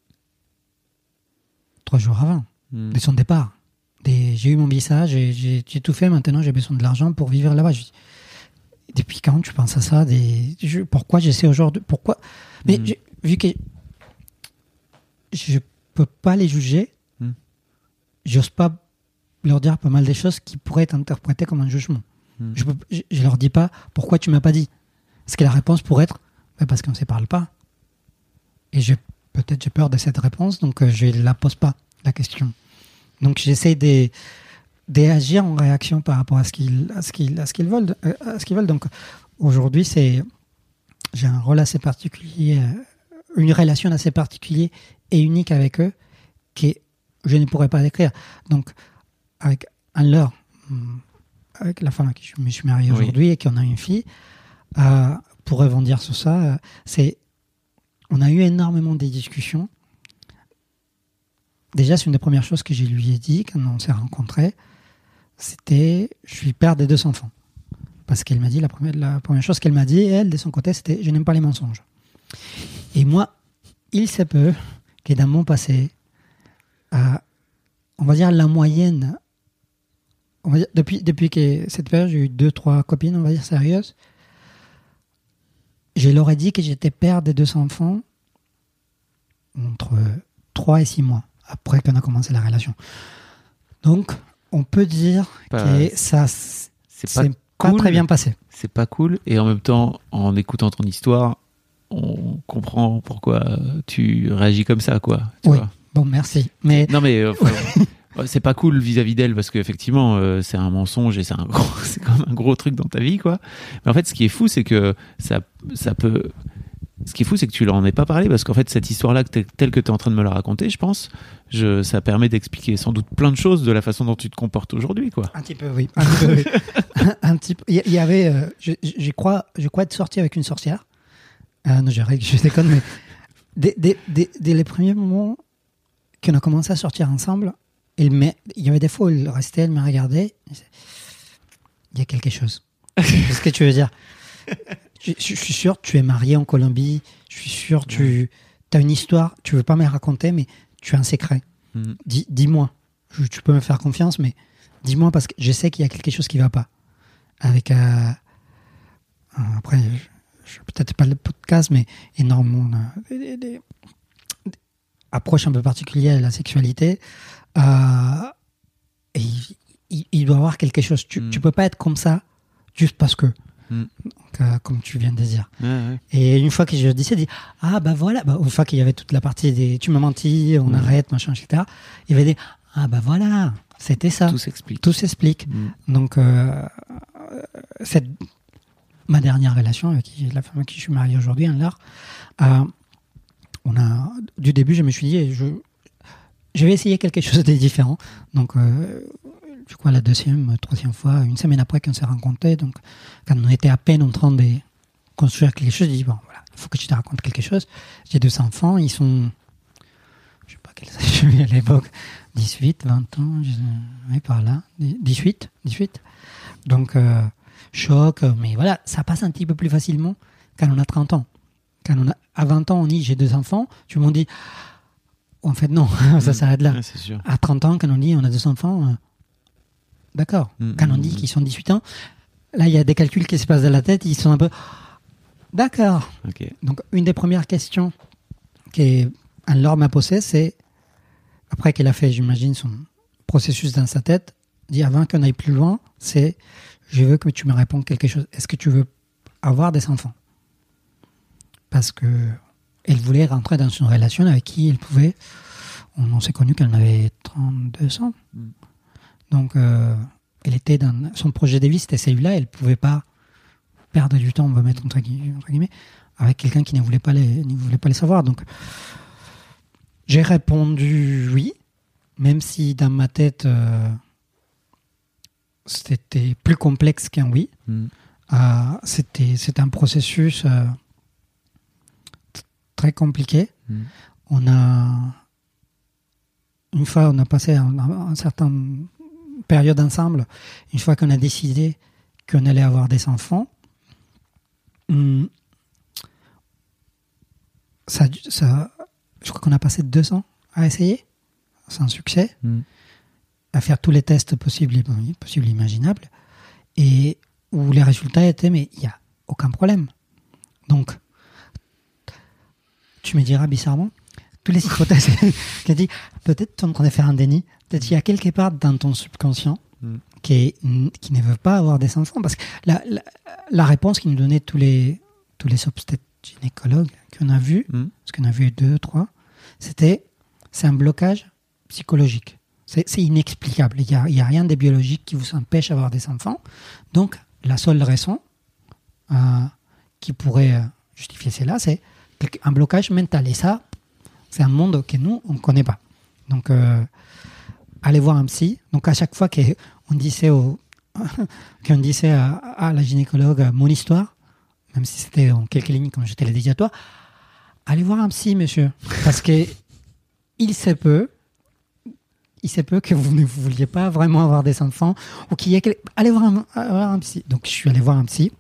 B: trois jours avant
A: Hmm.
B: de son départ. J'ai eu mon visa, j'ai tout fait, maintenant j'ai besoin de l'argent pour vivre là-bas. Depuis quand tu penses à ça? Des, je- Pourquoi j'essaie aujourd'hui? Pourquoi? Mais
A: Mm.
B: j'ai- vu que je peux pas les juger,
A: Mm.
B: j'ose pas leur dire pas mal des choses qui pourraient être interprétées comme un jugement.
A: Mm.
B: Je, peux, je, je leur dis pas pourquoi tu m'as pas dit? Parce que la réponse pourrait être Ben, parce qu'on ne se parle pas. Et je- peut-être j'ai peur de cette réponse, donc euh, je la pose pas, la question. Donc j'essaie de d'agir en réaction par rapport à ce qu'ils à ce qu'ils à ce qu'ils veulent à ce qu'ils veulent. Donc aujourd'hui c'est j'ai un rôle assez particulier, euh, une relation assez particulière et unique avec eux que je ne pourrais pas décrire. Donc avec Anne-Laure, hum, avec la femme à qui je me suis marié
A: Oui.
B: aujourd'hui et qui en a une fille, pour rebondir sur ça, c'est on a eu énormément de discussions. Déjà, c'est une des premières choses que je lui ai dit quand on s'est rencontrés. C'était je suis père des deux enfants. Parce qu'elle m'a dit, la première, la première chose qu'elle m'a dit, elle, de son côté, c'était je n'aime pas les mensonges. Et moi, il se peut que dans mon passé, euh, on va dire la moyenne, on va dire, depuis, depuis que cette période, j'ai eu deux, trois copines, on va dire, sérieuses. Je leur ai dit que j'étais père des deux enfants entre 3 et 6 mois après qu'on a commencé la relation. Donc, on peut dire
A: Pas-
B: que ça
A: C'est pas
B: c'est pas
A: cool.
B: très bien passé.
A: c'est pas cool. Et en même temps, en écoutant ton histoire, on comprend pourquoi tu réagis comme ça, quoi. tu
B: Oui.
A: vois.
B: Bon, merci. Mais
A: Non, mais euh, enfin, c'est pas cool vis-à-vis d'elle parce qu'effectivement, euh, c'est un mensonge et c'est un gros, c'est même un gros truc dans ta vie, quoi. Mais en fait, ce qui est fou, c'est que ça, ça peut. Ce qui est fou, c'est que tu leur en aies pas parlé parce qu'en fait, cette histoire-là, telle que tu es en train de me la raconter, je pense, je, ça permet d'expliquer sans doute plein de choses de la façon dont tu te comportes aujourd'hui, quoi.
B: Un petit peu, oui. Un petit peu, petit. Il y- avait, euh, je, je- crois, je crois être sorti avec une sorcière. Euh, non, je, je déconne, mais dès, dès- dès- dès les premiers moments qu'on a commencé à sortir ensemble, il, me- il y avait des fois où il restait, elle me regardait. Il y a quelque chose. Qu'est-ce que tu veux dire? Je, je suis sûr, tu es marié en Colombie. Je suis sûr, tu as une histoire. Tu veux pas me raconter, mais tu as un secret. Dis- Dis-moi. Je- tu peux me faire confiance, mais dis-moi parce que je sais qu'il y a quelque chose qui va pas. Avec. euh, euh, après, je, je peut-être pas le podcast, mais énormément euh, des, des- des- des approches un peu particulières de la sexualité. Euh, et il, il- doit avoir quelque chose. Tu,
A: Mm.
B: tu peux pas être comme ça juste parce que.
A: Mm.
B: Donc, euh, comme tu viens de dire.
A: Ouais, ouais.
B: Et une fois que je dis ça, il dit Ah, bah voilà, bah, une fois qu'il y avait toute la partie des Tu m'as menti, on
A: Mm.
B: arrête, machin, etc. Il va dire Ah, bah voilà, c'était ça.
A: Tout s'explique.
B: Tout s'explique.
A: Mm.
B: Donc, euh, cette, ma dernière relation avec la femme avec qui je suis marié aujourd'hui, Anne-Laure, euh, on a, du début, je me suis dit je, je vais essayer quelque chose de différent. Donc, euh, je crois la deuxième, troisième fois, une semaine après qu'on s'est rencontrés, donc quand on était à peine en train de construire quelque chose, j'ai dit bon, voilà, il faut que je te raconte quelque chose. J'ai deux enfants, ils sont, je sais pas quel âge j'avais à l'époque, 18, 20 ans, oui, par là, 18, 18. Donc, euh, choc, mais voilà, ça passe un petit peu plus facilement quand on a 30 ans. Quand on a, à 20 ans, on dit j'ai deux enfants, tu m'en dis, en fait, non, ça s'arrête là.
A: Ouais, c'est sûr.
B: À 30 ans, quand on dit on a deux enfants, euh, d'accord.
A: Mm,
B: Quand on
A: mm,
B: dit
A: mm.
B: qu'ils sont 18 ans, là, il y a des calculs qui se passent dans la tête, ils sont un peu. D'accord. Donc, une des premières questions qu'Anne-Laure m'a posée, c'est, après qu'elle a fait, j'imagine, son processus dans sa tête, dit avant qu'on aille plus loin, c'est je veux que tu me répondes quelque chose. Est-ce que tu veux avoir des enfants? Parce que elle voulait rentrer dans une relation avec qui elle pouvait. On, on s'est connu quand elle avait 32 ans.
A: Mm.
B: Donc, euh, elle était dans son projet de vie, c'était celui-là. Elle pouvait pas perdre du temps, on va mettre entre gui- entre guillemets, avec quelqu'un qui ne voulait pas les, ne voulait pas les savoir. Donc, j'ai répondu oui, même si dans ma tête, euh, c'était plus complexe qu'un oui.
A: Mm.
B: Euh, c'était c'était un processus euh, très compliqué.
A: Mm.
B: On a une fois on a passé un, un, un certain période ensemble. Une fois qu'on a décidé qu'on allait avoir des enfants, hum, ça, ça, je crois qu'on a passé deux ans à essayer, sans succès,
A: Mm.
B: à faire tous les tests possibles et possibles imaginables, et où les résultats étaient, mais il n'y a aucun problème. Donc, tu me diras bizarrement, tous les hypothèses qui dit peut-être tu es en train de faire un déni, peut-être qu'il y a quelque part dans ton subconscient
A: Mm.
B: qui, qui ne veut pas avoir des enfants. Parce que la, la, la réponse qu'ils nous donnaient tous les, tous les obstétricologues qu'on a vus,
A: Mm.
B: parce qu'on a vu deux, trois, c'était c'est un blocage psychologique. C'est inexplicable. Il n'y a, y a rien de biologique qui vous empêche d'avoir des enfants. Donc, la seule raison euh, qui pourrait euh, justifier cela, c'est un blocage mental. Et ça, c'est un monde que nous, on ne connaît pas. Donc, euh, allez voir un psy. Donc, à chaque fois qu'on disait, qu'on disait à, la gynécologue euh, mon histoire, même si c'était en quelques lignes, comme j'étais l'ai dit à toi, allez voir un psy, monsieur. Parce que il se peut, il se peut que vous ne vouliez pas vraiment avoir des enfants ou qu'il y ait allez voir un, voir un psy. Donc je suis allé voir un psy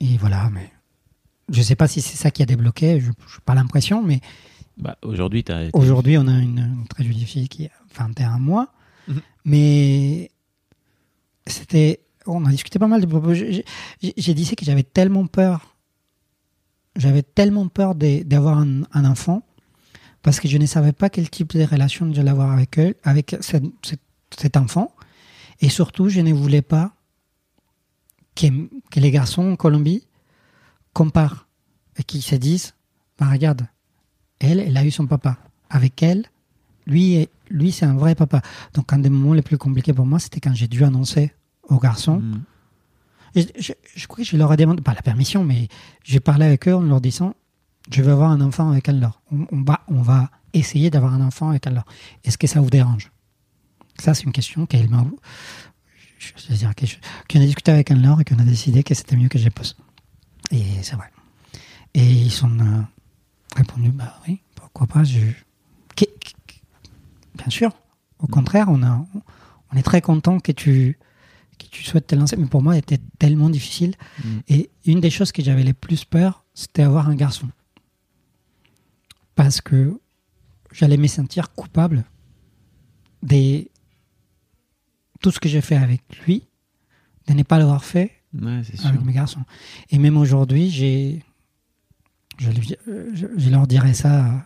B: et voilà. Mais je sais pas si c'est ça qui a débloqué. Je n'ai pas l'impression, mais
A: Bah, aujourd'hui,
B: aujourd'hui on a une, une très jolie fille qui a 21 mois.
A: Mhm.
B: Mais c'était, on a discuté pas mal de propos. J'ai dit c'est que j'avais tellement peur, j'avais tellement peur d'avoir un, un enfant parce que je ne savais pas quel type de relation j'allais avoir avec eux, avec cette- cette- cet enfant, et surtout je ne voulais pas que, que les garçons en Colombie comparent et qu'ils se disent, bah regarde, elle, elle a eu son papa. Avec elle, lui, lui c'est un vrai papa. Donc, un des moments les plus compliqués pour moi, c'était quand j'ai dû annoncer aux garçons.
A: Mm.
B: Et je, je crois que je leur ai demandé, pas la permission, mais j'ai parlé avec eux en leur disant, je veux avoir un enfant avec Anne-Laure. On, on va, on va essayer d'avoir un enfant avec Anne-Laure. Est-ce que ça vous dérange? Ça, c'est une question qu'elle m'a... Je, je veux dire, qu'on a discuté avec Anne-Laure et qu'on a décidé que c'était mieux que je pose. Et c'est vrai. Et ils ont euh, répondu, bah oui, pourquoi pas. Je... Bien sûr. Au contraire, on, a, on est très content que tu, que tu souhaites te lancer. Mais pour moi, c'était tellement difficile.
A: Mm.
B: Et une des choses que j'avais les plus peur, c'était avoir un garçon. Parce que j'allais me sentir coupable de tout ce que j'ai fait avec lui, de ne pas l'avoir fait
A: Ouais, c'est sûr.
B: avec mes garçons. Et même aujourd'hui, j'ai, je, lui- je, je leur dirai ça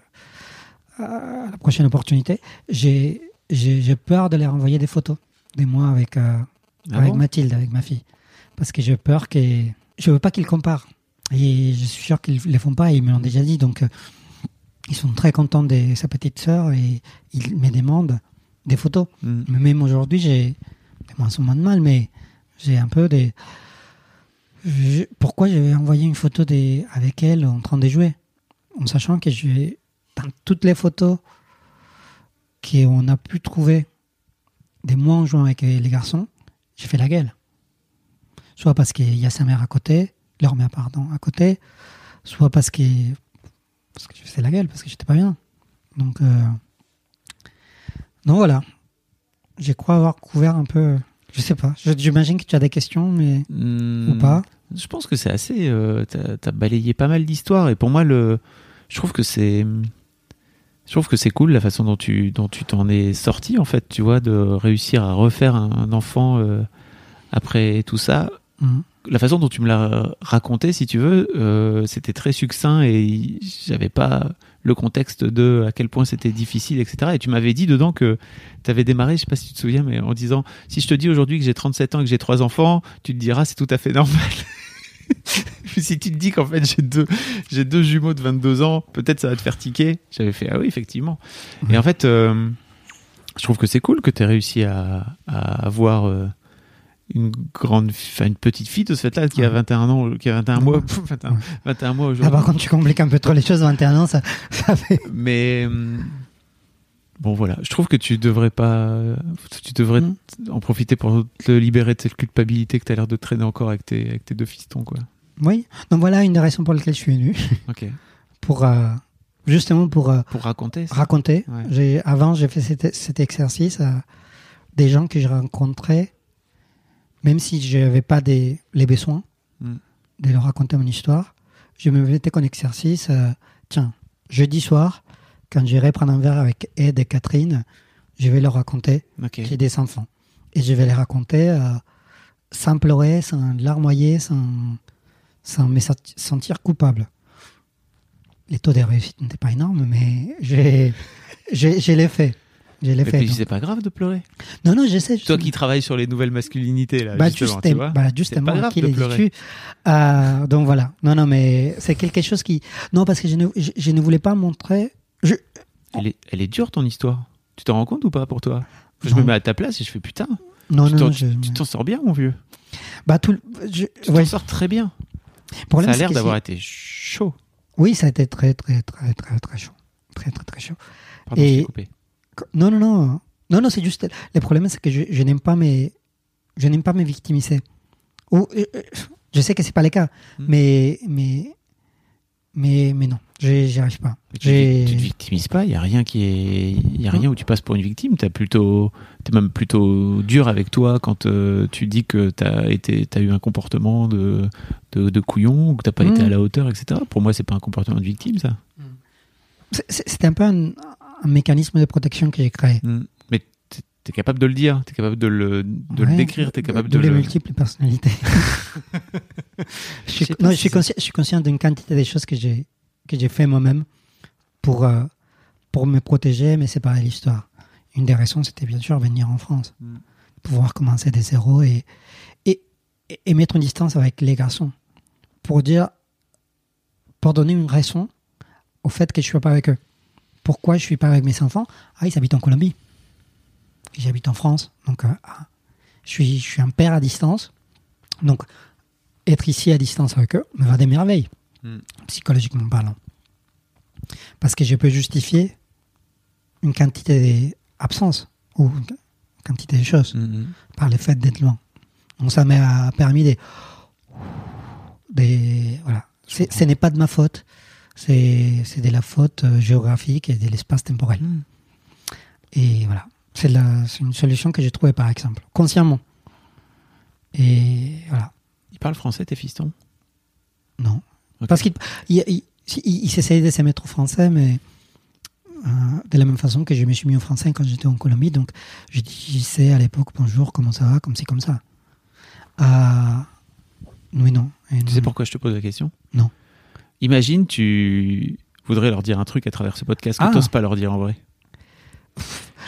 B: à, à la prochaine opportunité. J'ai, peur de leur envoyer des photos de moi avec, euh,
A: Ah
B: avec
A: bon?
B: Mathilde, avec ma fille, parce que j'ai peur que je veux pas qu'ils comparent. Et je suis sûr qu'ils les font pas. Ils me l'ont déjà dit. Donc, euh, ils sont très contents de sa petite sœur et ils me demandent des photos.
A: Mm.
B: Mais même aujourd'hui, j'ai moins en moins de mal, mais j'ai un peu des. Pourquoi j'avais envoyé une photo avec elle en train de jouer? En sachant que. Dans toutes les photos qu'on a pu trouver des moi en jouant avec les garçons, j'ai fait la gueule. Soit parce qu'il y a sa mère à côté, leur mère, pardon, à côté, soit parce que. Parce que je faisais la gueule, parce que j'étais pas bien. Donc. euh, Donc voilà. Je crois avoir couvert un peu. Je sais pas. J'imagine que tu as des questions, mais.
A: Mm.
B: Ou pas
A: Je pense que c'est assez. euh, T'as as balayé pas mal d'histoires et pour moi, le, je trouve que c'est. Je trouve que c'est cool la façon dont tu dont tu t'en es sorti en fait, tu vois, de réussir à refaire un, un enfant euh, après tout ça.
B: Mhm.
A: La façon dont tu me l'as raconté, si tu veux, euh, c'était très succinct et j'avais pas le contexte de à quel point c'était difficile, etc. Et tu m'avais dit dedans que tu avais démarré, je sais pas si tu te souviens, mais en disant si je te dis aujourd'hui que j'ai 37 ans et que j'ai trois enfants, tu te diras c'est tout à fait normal. si tu te dis qu'en fait j'ai deux, j'ai deux jumeaux de 22 ans, peut-être ça va te faire tiquer. J'avais fait ah oui effectivement. Et en fait, euh, je trouve que c'est cool que tu aies réussi à, à avoir euh, une grande, enfin une petite fille de ce fait-là qui a
B: Ouais.
A: 21 ans, qui a 21 mois,
B: Ouais.
A: 21, 21 mois
B: Ah,
A: aujourd'hui.
B: par contre, tu compliques un peu trop les choses, 21 ans, ça, ça fait.
A: Mais, hum, Bon voilà, je trouve que tu devrais pas, tu devrais
B: Mm.
A: en profiter pour te libérer de cette culpabilité que tu as l'air de traîner encore avec tes, avec tes deux fistons quoi.
B: Oui. Donc voilà une des raisons pour lesquelles je suis venu.
A: Ok.
B: Pour, euh, justement pour euh,
A: Pour raconter. ça.
B: raconter.
A: Ouais.
B: J'ai, avant, j'ai fait cet, cet exercice à des gens que je rencontrais, même si je n'avais pas des, les besoins
A: Mm.
B: de leur raconter mon histoire. Je me mettais comme exercice, euh, tiens, jeudi soir, quand j'irai prendre un verre avec Ed et Catherine, je vais leur raconter
A: Ok.
B: que j'ai des enfants. Et je vais les raconter euh, sans pleurer, sans larmoyer, sans, sans me senti- sentir coupable. Les taux de réussite n'étaient pas énormes, mais j'ai, j'ai, je l'ai fait. Je l'ai
A: Mais
B: fait.
A: c'est pas grave de pleurer.
B: Non, non, j'essaie.
A: Toi qui travailles sur les nouvelles masculinités là,
B: Bah,
A: justement,
B: juste-
A: tu vois.
B: bah,
A: C'est
B: justement,
A: pas grave
B: qui
A: de
B: les
A: pleurer.
B: Euh, Donc voilà. Non, non, mais c'est quelque chose qui. Non, parce que je ne, je, je ne voulais pas montrer. Je...
A: Elle est, elle est dure ton histoire. Tu t'en rends compte ou pas pour toi? Je
B: Non.
A: me mets à ta place et je fais putain.
B: Non,
A: tu
B: non,
A: tu t'en sors bien mon vieux.
B: Bah, tout. Je...
A: Tu
B: ouais,
A: t'en sors très bien.
B: problème,
A: Ça a l'air d'avoir été chaud.
B: Oui, ça a été très, très, très, très, très chaud. Très, très, très chaud.
A: Pardon,
B: Et-
A: je coupé.
B: Non, non, non. Non, non, c'est juste. Le problème, c'est que je, je n'aime pas mes. Je n'aime pas me victimiser. Ou, euh, euh, je sais que c'est pas le cas,
A: Hmm.
B: mais, mais, mais, mais non, j'y arrive pas.
A: Tu, tu te victimises pas, il y a rien qui est il y a rien où tu passes pour une victime, tu plutôt es même plutôt dur avec toi quand euh, tu dis que tu as été t'as eu un comportement de de, de couillon ou que t'as pas été à la hauteur etc. Pour moi, c'est pas un comportement de victime ça.
B: C'était un peu un, un mécanisme de protection que j'ai créé.
A: Mm. Mais tu es capable de le dire, tu es capable de le de décrire, tu es capable de
B: D'où les
A: le
B: multiples personnalités. je, suis, non,
A: si
B: je suis conscient, je suis conscient d'une quantité de choses que j'ai que j'ai fait moi-même pour euh, pour me protéger, mais c'est pas l'histoire. Une des raisons, c'était bien sûr venir en France,
A: Mm.
B: pouvoir commencer des zéros et, et et- et mettre une distance avec les garçons pour dire pour donner une raison au fait que je suis pas avec eux. Pourquoi je suis pas avec mes enfants Ah, ils habitent en Colombie. J'habite en France, donc euh, ah, je suis, je suis un père à distance. Donc, être ici à distance avec eux me va des merveilles,
A: Mm.
B: psychologiquement parlant. Parce que je peux justifier une quantité d'absence ou une quantité de choses
A: Mm, mm.
B: par le fait d'être loin. Donc, ça m'a permis de. des voilà. Ce n'est pas de ma faute, c'est c'est de la faute euh, géographique et de l'espace temporel.
A: Mm.
B: Et voilà. C'est la- c'est une solution que j'ai trouvée, par exemple, consciemment. Et voilà.
A: Ils parlent français tes fistons?
B: Non. Parce qu'il il, il, il- il s'essayait de se mettre au français, mais euh, de la même façon que je me suis mis au français quand j'étais en Colombie. Donc, je disais à l'époque bonjour, comment ça va, comme c'est comme ça. Euh, oui, non. Et
A: Tu
B: non,
A: sais pourquoi je te pose la question?
B: Non.
A: Imagine, tu voudrais leur dire un truc à travers ce podcast que
B: Ah.
A: tu n'oses pas leur dire en vrai.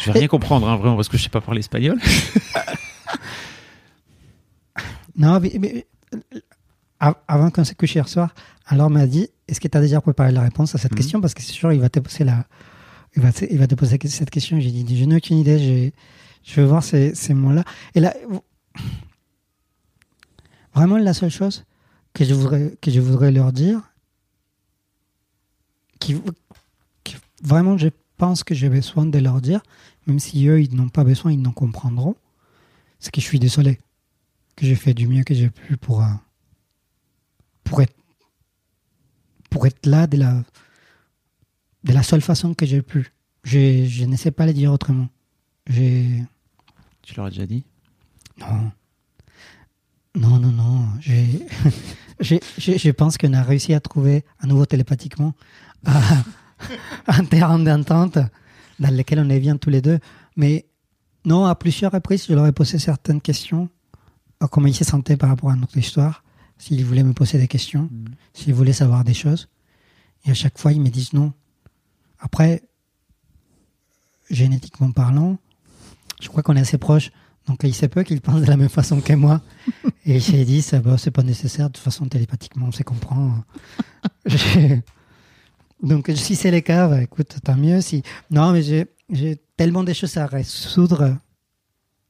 A: Je vais rien comprendre, hein, vraiment, parce que je sais pas parler espagnol.
B: Non, mais, mais, euh, av- avant qu'on s'est couché hier soir, alors m'a dit Est-ce que tu as déjà préparé la réponse à cette
A: Mhm.
B: question? Parce que c'est sûr, il va te poser, la, il va te, il va te poser cette question. J'ai dit Je n'ai aucune idée, je veux voir ces, ces mots-là. Et là, vraiment, la seule chose que je voudrais, que je voudrais leur dire, qui, qui- vraiment, je pense que j'ai besoin de leur dire, même si eux, ils n'ont pas besoin, ils n'en comprendront, c'est que je suis désolé que j'ai fait du mieux que j'ai pu pour, euh, pour, être, pour être là de la, de la seule façon que j'ai pu. Je, je ne sais pas le dire autrement. J'ai...
A: Tu leur as déjà dit?
B: Non. Non, non, non. J'ai- je pense qu'on a réussi à trouver à nouveau télépathiquement un- terrain d'entente dans lequel on est bien tous les deux. Mais non, à plusieurs reprises, je leur ai posé certaines questions. euh, Comment ils se sentaient par rapport à notre histoire. S'ils voulaient me poser des questions. S'ils voulaient savoir des choses. Et à chaque fois, ils me disent non. Après, génétiquement parlant, je crois qu'on est assez proches. Donc il se peut qu'ils pensent de la même façon que moi. Et j'ai dit, ça, bah, c'est pas nécessaire, de toute façon télépathiquement, on se comprend. Donc si c'est le cas, bah, écoute, tant mieux. Si... Non, mais j'ai, tellement de choses à résoudre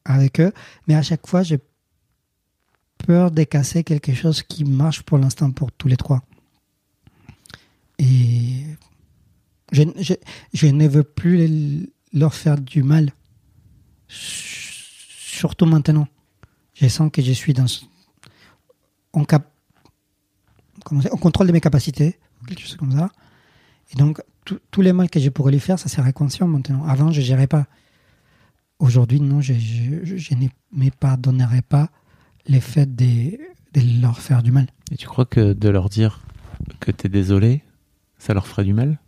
B: avec eux, mais à chaque fois, j'ai peur de casser quelque chose qui marche pour l'instant pour tous les trois. Et je, ne veux plus leur faire du mal. Surtout maintenant. Je sens que je suis dans. On, cap, comment on contrôle de mes capacités, quelque chose comme ça. Et donc, tous les mal que je pourrais lui faire, ça serait conscient maintenant. Avant, je ne gérais pas. Aujourd'hui, non, je, je, je ne pardonnerai pas les faits de, de leur faire du mal.
A: Et tu crois que de leur dire que tu es désolé, ça leur ferait du mal?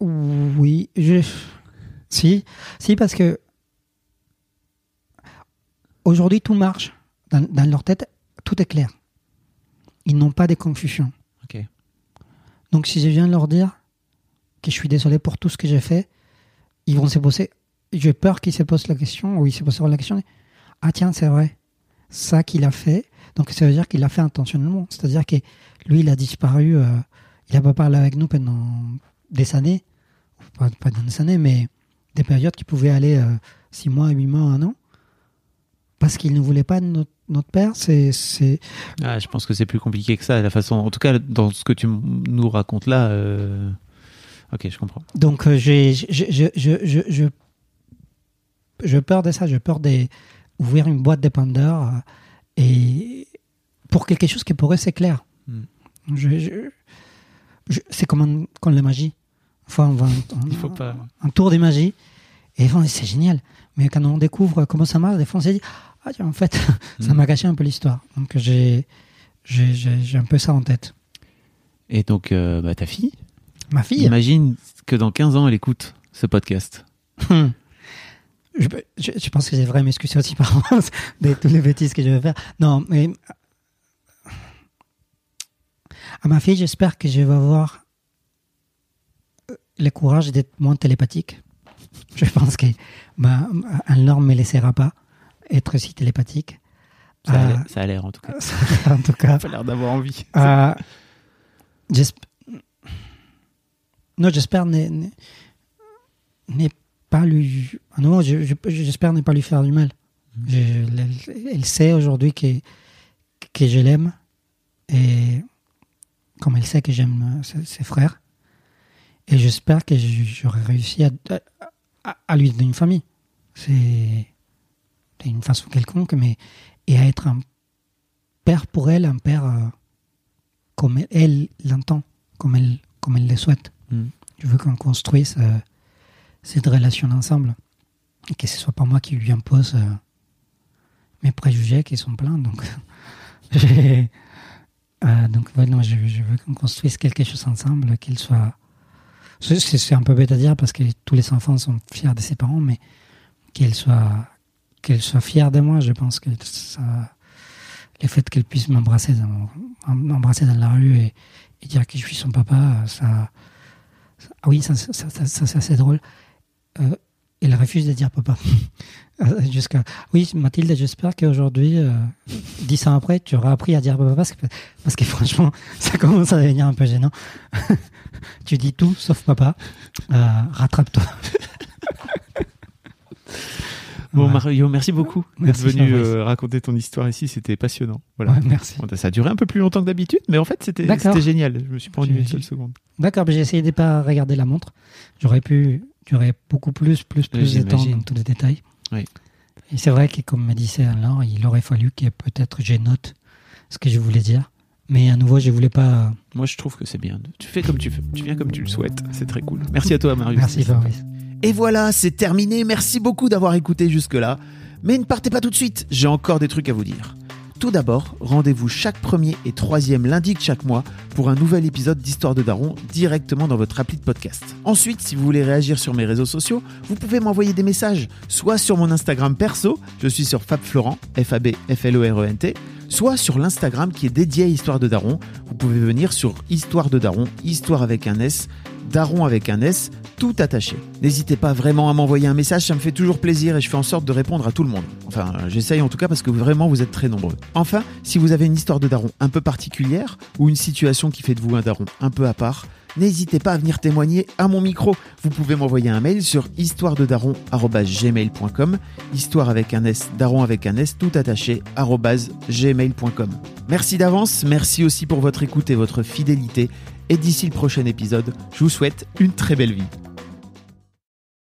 B: Oui, je... si, si, parce que aujourd'hui tout marche dans, dans, leur tête, tout est clair. Ils n'ont pas de confusion. Donc si je viens leur dire que je suis désolé pour tout ce que j'ai fait, ils vont se poser. J'ai peur qu'ils se posent la question, ou ils se poseront la question. Ah tiens, c'est vrai, ça qu'il a fait. Donc ça veut dire qu'il l'a fait intentionnellement. C'est-à-dire que lui, il a disparu. Euh, il n'a pas parlé avec nous pendant des années pas, pas des années, mais des périodes qui pouvaient aller 6 euh, mois, 8 mois, 1 an, parce qu'il ne voulait pas notre, notre père. C'est, c'est...
A: Ah, je pense que c'est plus compliqué que ça, la façon. En tout cas, dans ce que tu nous racontes là. Euh... Ok, je comprends.
B: Donc, euh, j'ai, je, je, je, je, je, peur de ça. Je peur d'ouvrir une boîte de Pandore euh, et pour quelque chose qui pourrait s'éclairer. Hmm. Je, je, c'est comme, un, comme la magie fois on va
A: Il faut pas...
B: un tour des magies. Et c'est génial. Mais quand on découvre comment ça marche, des fois on s'est dit, ah en fait, ça mm. m'a gâché un peu l'histoire. Donc j'ai, j'ai, un peu ça en tête.
A: Et donc, euh, bah, ta fille
B: Ma fille
A: Imagine que dans 15 ans, elle écoute ce podcast.
B: je, je, pense que j'ai vraiment m'excuser aussi par avance de toutes les bêtises que je vais faire. Non, mais à ma fille, j'espère que je vais avoir le courage d'être moins télépathique. Je pense que bah, un norme ne me laissera pas être si télépathique.
A: Ça a l'air, en tout cas.
B: en tout cas.
A: Ça a l'air d'avoir envie.
B: Euh, non, j'espère ne, pas lui. Non, j'espère ne pas lui faire du mal. Mm. elle, sait aujourd'hui que, que je l'aime et comme elle sait que j'aime ses frères. Et j'espère que j'aurai réussi à, à, lui donner une famille. C'est une façon quelconque, mais et à être un père pour elle, un père euh, comme elle l'entend, comme elle, comme elle le souhaite. Mm. Je veux qu'on construise euh, cette relation ensemble. Et que ce soit pas moi qui lui impose euh, mes préjugés qui sont pleins. Donc, donc non, je, je veux qu'on construise quelque chose ensemble, qu'il soit c'est un peu bête à dire parce que tous les enfants sont fiers de ses parents, mais qu'elle soit, qu'elle soit fière de moi, je pense que ça, le fait qu'elle puisse m'embrasser dans, m'embrasser dans la rue et, dire que je suis son papa, ça, ah oui, ça, ça, ça c'est assez drôle. Euh, elle refuse de dire papa. Jusqu'à oui, Mathilde, j'espère qu'aujourd'hui, euh, dix ans après, tu auras appris à dire papa parce que, parce que franchement, ça commence à devenir un peu gênant. tu dis tout sauf papa. Euh, rattrape-toi.
A: Bon, Mario, merci beaucoup d'être venu euh, raconter ton histoire ici. C'était passionnant. Voilà.
B: merci.
A: ça a duré un peu plus longtemps que d'habitude, mais en fait, c'était génial. Je me suis pas ennuyé une seule seconde.
B: D'accord, j'ai essayé de pas regarder la montre. J'aurais pu durer beaucoup plus, plus, plus de temps dans tous les détails.
A: Oui.
B: Et c'est vrai que, comme me disait alors, il aurait fallu que peut-être j'ai note ce que je voulais dire. Mais à nouveau, je voulais pas.
A: Moi, je trouve que c'est bien. Tu fais comme tu veux. Tu viens comme tu le souhaites. C'est très cool. Merci à toi, Marius.
B: Merci, Fabrice.
A: Et voilà, c'est terminé. Merci beaucoup d'avoir écouté jusque-là. Mais ne partez pas tout de suite. J'ai encore des trucs à vous dire. Tout d'abord, rendez-vous chaque premier et troisième lundi de chaque mois pour un nouvel épisode d'Histoire de Daron directement dans votre appli de podcast. Ensuite, si vous voulez réagir sur mes réseaux sociaux, vous pouvez m'envoyer des messages, soit sur mon Instagram perso, je suis sur FabFlorent, F-A-B-F-L-O-R-E-N-T, soit sur l'Instagram qui est dédié à Histoire de Daron. Vous pouvez venir sur Histoire de Daron, Histoire avec un S, Daron avec un S, tout attaché. N'hésitez pas vraiment à m'envoyer un message, ça me fait toujours plaisir et je fais en sorte de répondre à tout le monde. Enfin, j'essaye en tout cas parce que vraiment vous êtes très nombreux. Enfin, si vous avez une histoire de daron un peu particulière ou une situation qui fait de vous un daron un peu à part, n'hésitez pas à venir témoigner à mon micro. Vous pouvez m'envoyer un mail sur histoirededaron@gmail.com, histoire avec un s, daron avec un s, tout attaché gmail.com. Merci d'avance, merci aussi pour votre écoute et votre fidélité Et d'ici le prochain épisode, je vous souhaite une très belle vie.